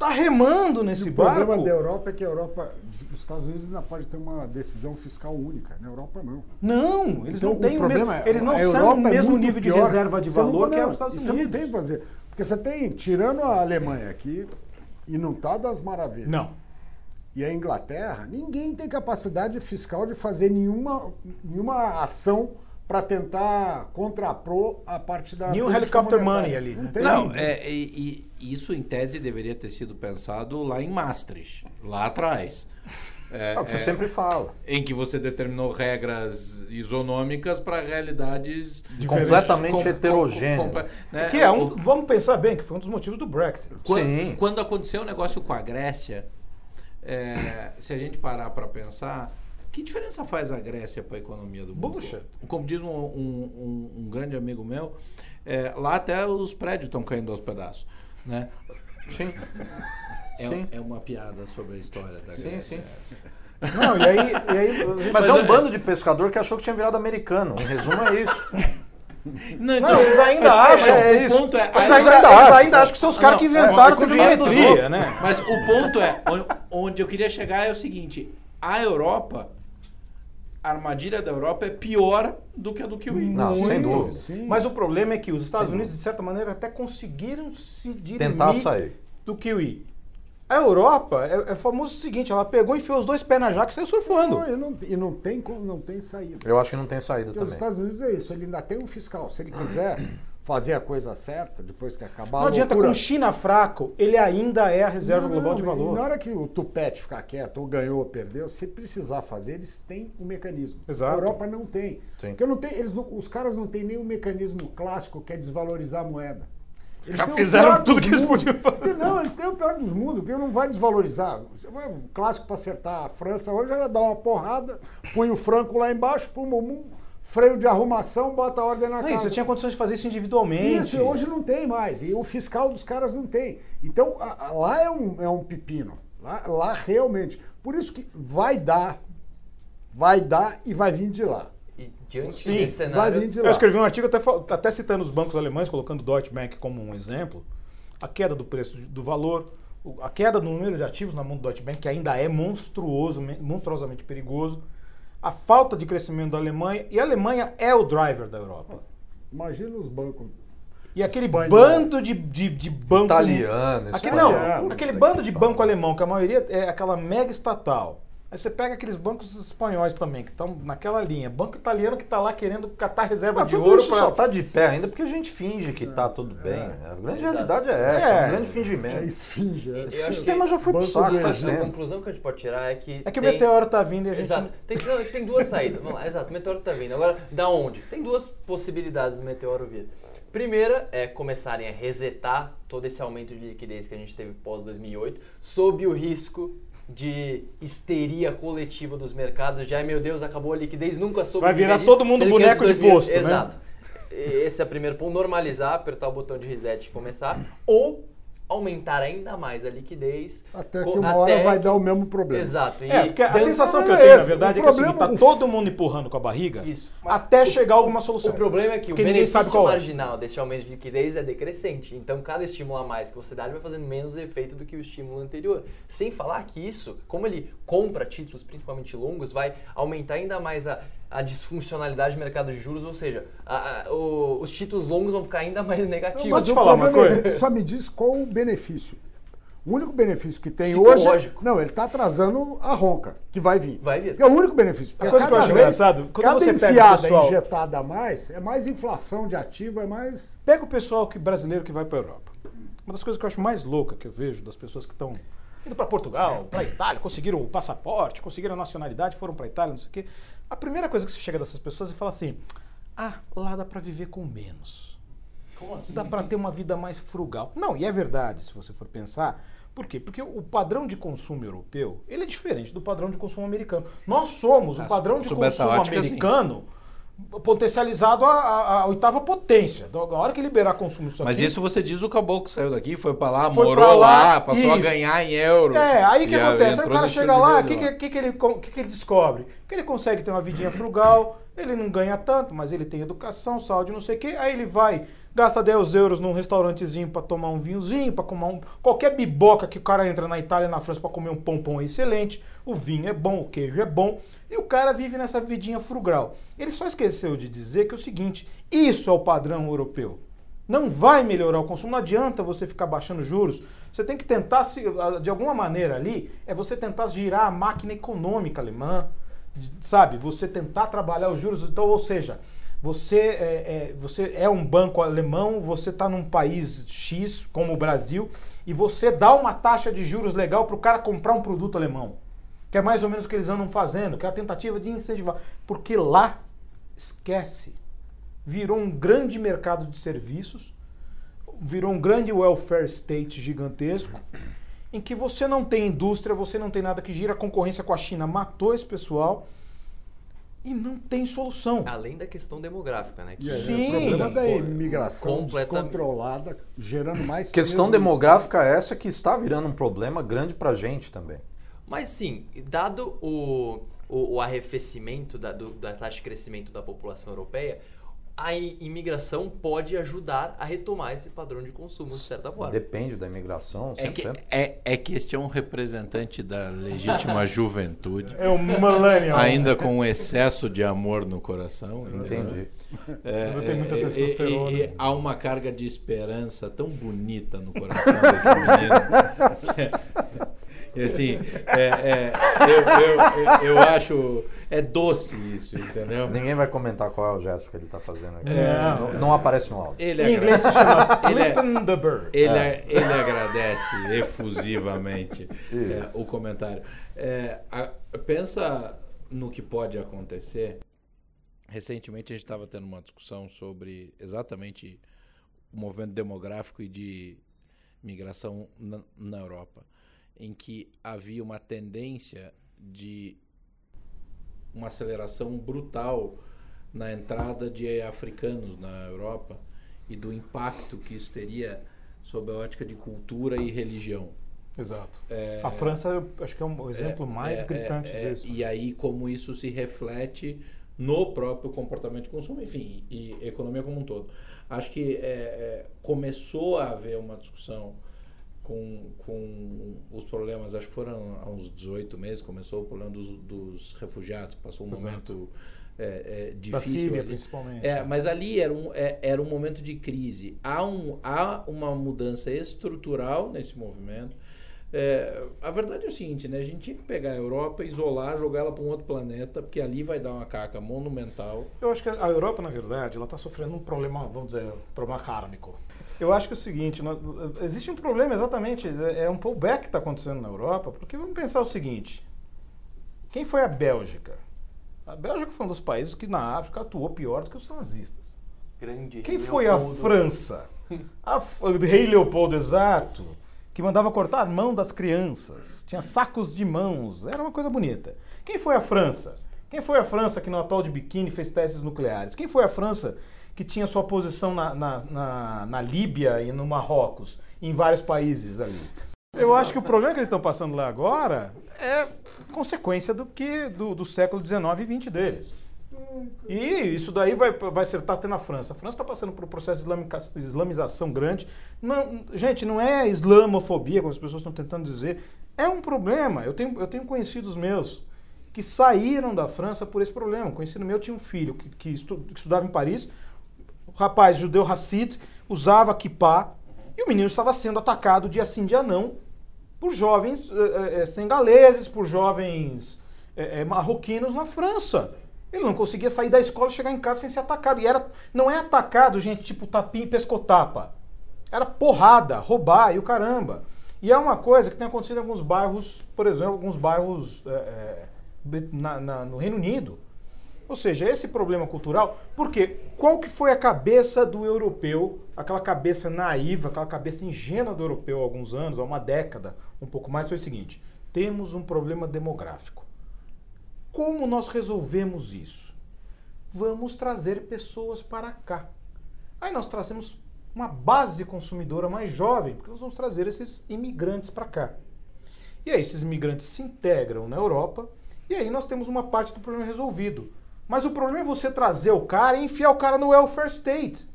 tá remando nesse o barco. problema da Europa é que a Europa, os Estados Unidos ainda pode ter uma decisão fiscal única. Na Europa não. Não, eles Então, não têm o, mesmo, problema é, eles não são o é mesmo muito nível de pior. reserva de Você não- valor que é não, os Estados e Você Unidos. não tem que fazer. Porque você tem, tirando a Alemanha aqui, e não tá das maravilhas. Não. E a Inglaterra, ninguém tem capacidade fiscal de fazer nenhuma, nenhuma ação para tentar contrapor a parte da. Nenhum helicopter money ali, Não né? tem. Não, é, e, e isso em tese deveria ter sido pensado lá em Maastricht, lá atrás. É, É o que você é, sempre fala. Em que você determinou regras isonômicas para realidades Completamente com- heterogêneo. com- com- né? Que é um, O- vamos pensar bem, que foi um dos motivos do Brexit. Quando, Sim. quando aconteceu o negócio com a Grécia, é, se a gente parar para pensar, que diferença faz a Grécia para a economia do mundo? Bullshit. Como diz um, um- um- um grande amigo meu, é, lá até os prédios estão caindo aos pedaços. Né? Sim. É, Sim. é uma piada sobre a história da Sim, Grécia. sim. Não, e aí, e aí Mas, Mas é um é- bando de pescador que achou que tinha virado americano. Em resumo, é isso. Não, então, Não, eles ainda mas, acham, mas é o isso. ponto é, Mas eles ainda, eles acham. ainda acham que são os caras que é, inventaram é com dinheiro dos trigonometria, outros. né? Mas o ponto é, onde eu queria chegar é o seguinte: a Europa, a armadilha da Europa é pior do que a do Kiwi. Não, sem Sim, dúvida. sim. Mas o problema é que os Estados Sem Unidos, de certa maneira, até conseguiram se dirimir Tentar sair. do Kiwi. A Europa é, é famoso o seguinte, ela pegou, enfiou os dois pés na jaca e saiu surfando. Não, e não, e não tem, como- não tem saída. Eu acho que não tem saída Porque os também. Estados Unidos é isso, ele ainda tem um fiscal. Se ele quiser fazer a coisa certa, depois que acabar Não a adianta, loucura, com China fraco, ele ainda é a reserva Não, global de não, valor. Na hora que o tupete ficar quieto, ou ganhou ou perdeu, se precisar fazer, eles têm um mecanismo. Exato. A Europa não tem. Sim. Porque não tem, eles não- os caras não têm nenhum mecanismo clássico que é desvalorizar a moeda. Eles Já o fizeram tudo que eles podiam fazer. Não, eles têm o pior dos mundos, porque não vai desvalorizar. O clássico para acertar a França hoje era dar uma porrada, põe o franco lá embaixo, pum, pum, freio de arrumação, bota a ordem na Não, casa. você tinha condições de fazer isso individualmente. Isso, hoje não tem mais. E o fiscal dos caras não tem. Então, a- a- lá é um, é um pepino. Lá, lá realmente. Por isso que vai dar, vai dar e vai vir de lá. E diante Sim, desse Vai cenário, vir de Eu escrevi um artigo até, até citando os bancos alemães, colocando o Deutsche Bank como um exemplo. A queda do preço do valor, a queda do número de ativos na mão do Deutsche Bank, que ainda é monstruoso, me- monstruosamente perigoso. A falta de crescimento da Alemanha. E a Alemanha é o driver da Europa. Imagina os bancos. E aquele Espanhol. bando de, de, de banco. Italiano, Aquele, espanhol. não, aquele que bando de banco alemão, que a maioria é aquela mega estatal. Aí você pega aqueles bancos espanhóis também, que estão naquela linha. Banco italiano que está lá querendo catar reserva Mas de tudo ouro isso pra... só tá de pé ainda porque a gente finge que tá tudo bem. A grande Exato. realidade é essa, é, É. um grande É fingimento. esfinge. É. Eu Esse acho sistema que- já foi pro saco faz a tempo. conclusão que a gente pode tirar é que. É que o tem- meteoro tá vindo e a gente. Exato. Tem, não, tem duas saídas. Vamos lá, exato. O meteoro tá vindo. Agora, da onde? Tem duas possibilidades do meteoro vir. Primeira é começarem a resetar todo esse aumento de liquidez que a gente teve pós 2008, sob o risco de histeria coletiva dos mercados, já, meu Deus, acabou a liquidez, nunca soube Vai virar todo mundo boneco de posto, né? Exato. Esse é o primeiro ponto, normalizar, apertar o botão de reset e começar, ou aumentar ainda mais a liquidez. Até que uma até hora vai que- dar o mesmo problema. Exato. e É, porque a sensação que eu é tenho, na esse, verdade, o é que é o seguinte, tá problema- todo mundo empurrando com a barriga Isso. até chegar alguma solução. O problema é que o Porque ninguém benefício sabe qual é. marginal desse aumento de liquidez é decrescente. Então, cada estímulo a mais que você dá ele vai fazendo menos efeito do que o estímulo anterior. Sem falar que isso, como ele compra títulos, principalmente longos, vai aumentar ainda mais a, a disfuncionalidade do mercado de juros, ou seja, a- a- o- os títulos longos vão ficar ainda mais negativos. Mas te o falar uma é coisa. esse, Só me diz qual o benefício. O único benefício que tem hoje. Não, ele está atrasando a ronca, que vai vir. Vai vir. É o único benefício. Porque A coisa que eu acho vez- engraçado, quando cada você pega o enfiada pessoal- injetada a mais, é mais inflação de ativo, é mais. Pega o pessoal que, brasileiro que vai para Europa. Uma das coisas que eu acho mais louca que eu vejo das pessoas que estão indo para Portugal, para Itália, conseguiram o passaporte, conseguiram a nacionalidade, foram para Itália, não sei o quê. A primeira coisa que você chega dessas pessoas e fala assim: "Ah, lá dá para viver com menos. Como assim? Dá para ter uma vida mais frugal". Não, e é verdade, se você for pensar. Por quê? Porque o padrão de consumo europeu, ele é diferente do padrão de consumo americano. Nós somos o Ah, padrão de consumo ótica, americano potencializado à, à- à oitava potência. Da hora que liberar consumo disso Mas aqui, isso você diz o caboclo que saiu daqui, foi pra lá, Foi morou pra lá, lá, passou a isso. ganhar em euro. É, aí que acontece? Aí o cara chega lá, o que, que, que, ele, que, que ele descobre? Que ele consegue ter uma vidinha frugal, ele não ganha tanto, mas ele tem educação, saúde, não sei o quê. Aí ele vai, gasta 10 euros num restaurantezinho pra tomar um vinhozinho, pra comer um. Qualquer biboca que o cara entra na Itália na França pra comer um pompom é excelente. O vinho é bom, o queijo é bom. E o cara vive nessa vidinha frugal. Ele só esqueceu de dizer que é o seguinte: isso é o padrão europeu. Não vai melhorar o consumo, não adianta você ficar baixando juros. Você tem que tentar, se- de alguma maneira ali, é você tentar girar a máquina econômica alemã, sabe? Você tentar trabalhar os juros. Então, ou seja, você é, é- você é um banco alemão, você está num país X, como o Brasil, e você dá uma taxa de juros legal para o cara comprar um produto alemão. Que é mais ou menos o que eles andam fazendo, que é a tentativa de incentivar. Porque lá, esquece virou um grande mercado de serviços, virou um grande welfare state gigantesco, em que você não tem indústria, você não tem nada que gira, a concorrência com a China matou esse pessoal e não tem solução. Além da questão demográfica, né? que- Sim. O problema da imigração completamente. descontrolada, gerando mais. Questão prejuízo. demográfica é essa que está virando um problema grande pra gente também. Mas sim, dado o, o, o arrefecimento da, do- da taxa de crescimento da população europeia, a imigração pode ajudar a retomar esse padrão de consumo, de certa forma. Depende da imigração, É sempre, que, é, é que este é um representante da legítima juventude, É o millennial. ainda com um excesso de amor no coração. Entendi. É, Quando tem muita é, testosterona. e- e- e há uma carga de esperança tão bonita no coração desse menino. E assim, é, é, eu, eu, eu, eu acho. É doce isso, entendeu? Ninguém vai comentar qual é o gesto que ele está fazendo aqui. É. Não, não aparece no áudio. Ele, Em inglês se chama Ele é- Flipping the Bird. ele, ele agradece efusivamente é, o comentário. É, a- pensa no que pode acontecer. Recentemente a gente estava tendo uma discussão sobre exatamente o movimento demográfico e de migração na, na Europa, em que havia uma tendência de uma aceleração brutal na entrada de africanos na Europa e do impacto que isso teria sob a ótica de cultura e religião. Exato. É, A França, acho que é um exemplo mais é, gritante é, é, disso. E aí como isso se reflete no próprio comportamento de consumo, enfim, e, e economia como um todo. Acho que é, é, começou a haver uma discussão com, com os problemas, acho que foram há uns 18 meses, começou o problema dos, dos refugiados, passou um Exato. momento é, é, difícil. da Síria, ali. principalmente. É, mas ali era um, é- era um momento de crise. Há, um, há uma mudança estrutural nesse movimento. É, a verdade é o seguinte, né? A gente tinha que pegar a Europa, isolar, jogar ela para um outro planeta, porque ali vai dar uma caca monumental. Eu acho que a Europa, na verdade, ela está sofrendo um problema, vamos dizer, um problema kármico. Eu acho que é o seguinte, nós- existe um problema exatamente, é é um pullback que está acontecendo na Europa, porque vamos pensar o seguinte, quem foi a Bélgica? A Bélgica foi um dos países que na África atuou pior do que os nazistas. Grande Quem foi a. França? A rei Leopoldo, exato. que mandava cortar a mão das crianças, tinha sacos de mãos, era uma coisa bonita. Quem foi a França? Quem foi a França que no atol de biquíni fez testes nucleares? Quem foi a França que tinha sua posição na, na, na, na Líbia e no Marrocos, em vários países ali? Eu acho que o problema que eles estão passando lá agora é consequência do que do, do século XIX e XX deles. E isso daí vai, vai ser tá tendo na França. A França está passando por um processo de islamica- islamização grande. Não, gente, não é islamofobia, como as pessoas estão tentando dizer. É um problema. Eu tenho, eu tenho conhecidos meus que saíram da França por esse problema. Um conhecido meu tinha um filho que, que, estu- que estudava em Paris. O rapaz judeu Hassid usava kippah e o menino estava sendo atacado dia sim, dia não por jovens eh, eh, sengaleses, por jovens eh, eh, marroquinos na França. Ele não conseguia sair da escola e chegar em casa sem ser atacado. E era, não é atacado, gente, tipo tapinha e pescotapa. Era porrada, roubar e o caramba. E é uma coisa que tem acontecido em alguns bairros, por exemplo, alguns bairros eh, eh, na- na- no Reino Unido. Ou seja, esse problema cultural, porque qual que foi a cabeça do europeu, aquela cabeça naiva, aquela cabeça ingênua do europeu há alguns anos, há uma década, um pouco mais, foi o seguinte: temos um problema demográfico. Como nós resolvemos isso? Vamos trazer pessoas para cá. Aí nós trazemos uma base consumidora mais jovem, porque nós vamos trazer esses imigrantes para cá. E aí esses imigrantes se integram na Europa e aí nós temos uma parte do problema resolvido. Mas o problema é você trazer o cara e enfiar o cara no welfare state.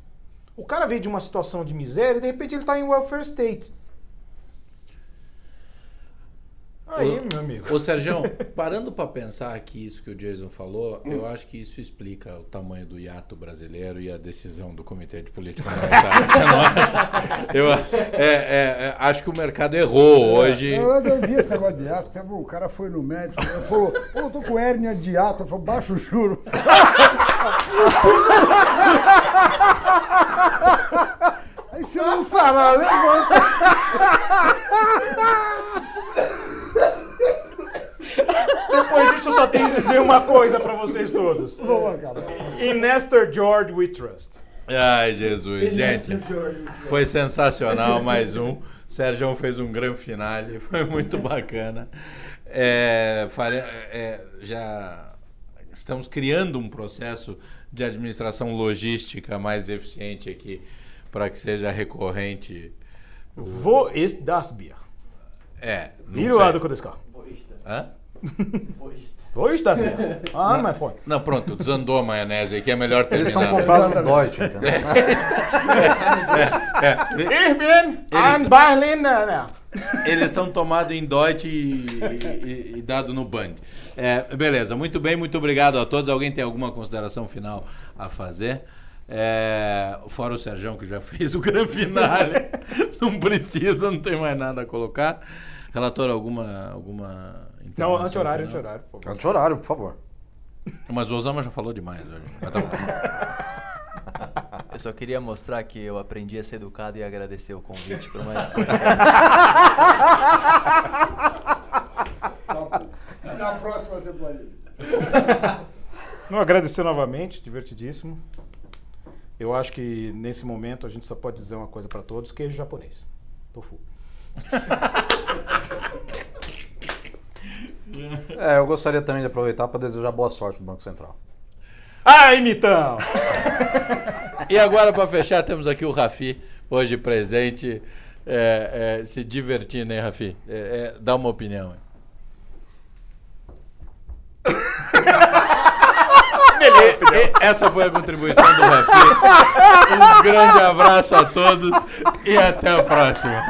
O cara veio de uma situação de miséria e de repente ele está em welfare state. Aí, Ô- meu amigo. Ô, Sérgio, parando para pensar aqui isso que o Jason falou, eu acho que isso explica o tamanho do hiato brasileiro e a decisão do Comitê de Política Monetária. Você não acha? Eu é, é, é, acho que o mercado errou hoje. Eu, eu vi esse negócio de ato. sabe, O cara foi no médico ele falou: Pô, eu tô com hérnia de ato. Eu falei: Baixa o juro. Aí você não sabe, levanta. Depois disso, eu só tenho que dizer uma coisa para vocês todos. In Nestor George we trust. Ai, Jesus, gente. Foi sensacional mais um. O Sérgio fez um grande finale, foi muito bacana. É, fare- é, já estamos criando um processo de administração logística mais eficiente aqui para que seja recorrente. Wo ist das Bier? É, sei. lado com descar. Boísta. Hã? Wo ist das Bier? Ah. Não, pronto, desandou a maionese aqui, é melhor Eles são terminar. comprados no Deutsche, entendeu? Ich bin ein Berliner. Eles estão tomados em Deutsche e, e- e dado no Band. É, beleza, muito bem, muito obrigado a todos. Alguém tem alguma consideração final a fazer? É, fora o Sérgio, que já fez o grande finale. não precisa, não tem mais nada a colocar. Relator, alguma. alguma Não, intervenção anti-horário, anti-horário. por favor. Anti-horário, por favor. Mas o Osama já falou demais hoje. Mas tá bom. Eu só queria mostrar que eu aprendi a ser educado e agradecer o convite para mais Na próxima você pode. Não, agradecer novamente, divertidíssimo. Eu acho que nesse momento a gente só pode dizer uma coisa para todos: queijo japonês. Tofu. É, eu gostaria também de aproveitar para desejar boa sorte pro Banco Central. Ai, Mitão! E agora, para fechar, temos aqui o Rafi, hoje presente, é, é, se divertindo, hein, Rafi? É, é, dá uma opinião. hein? Essa foi a contribuição do Rafi. Um grande abraço a todos e até a próxima.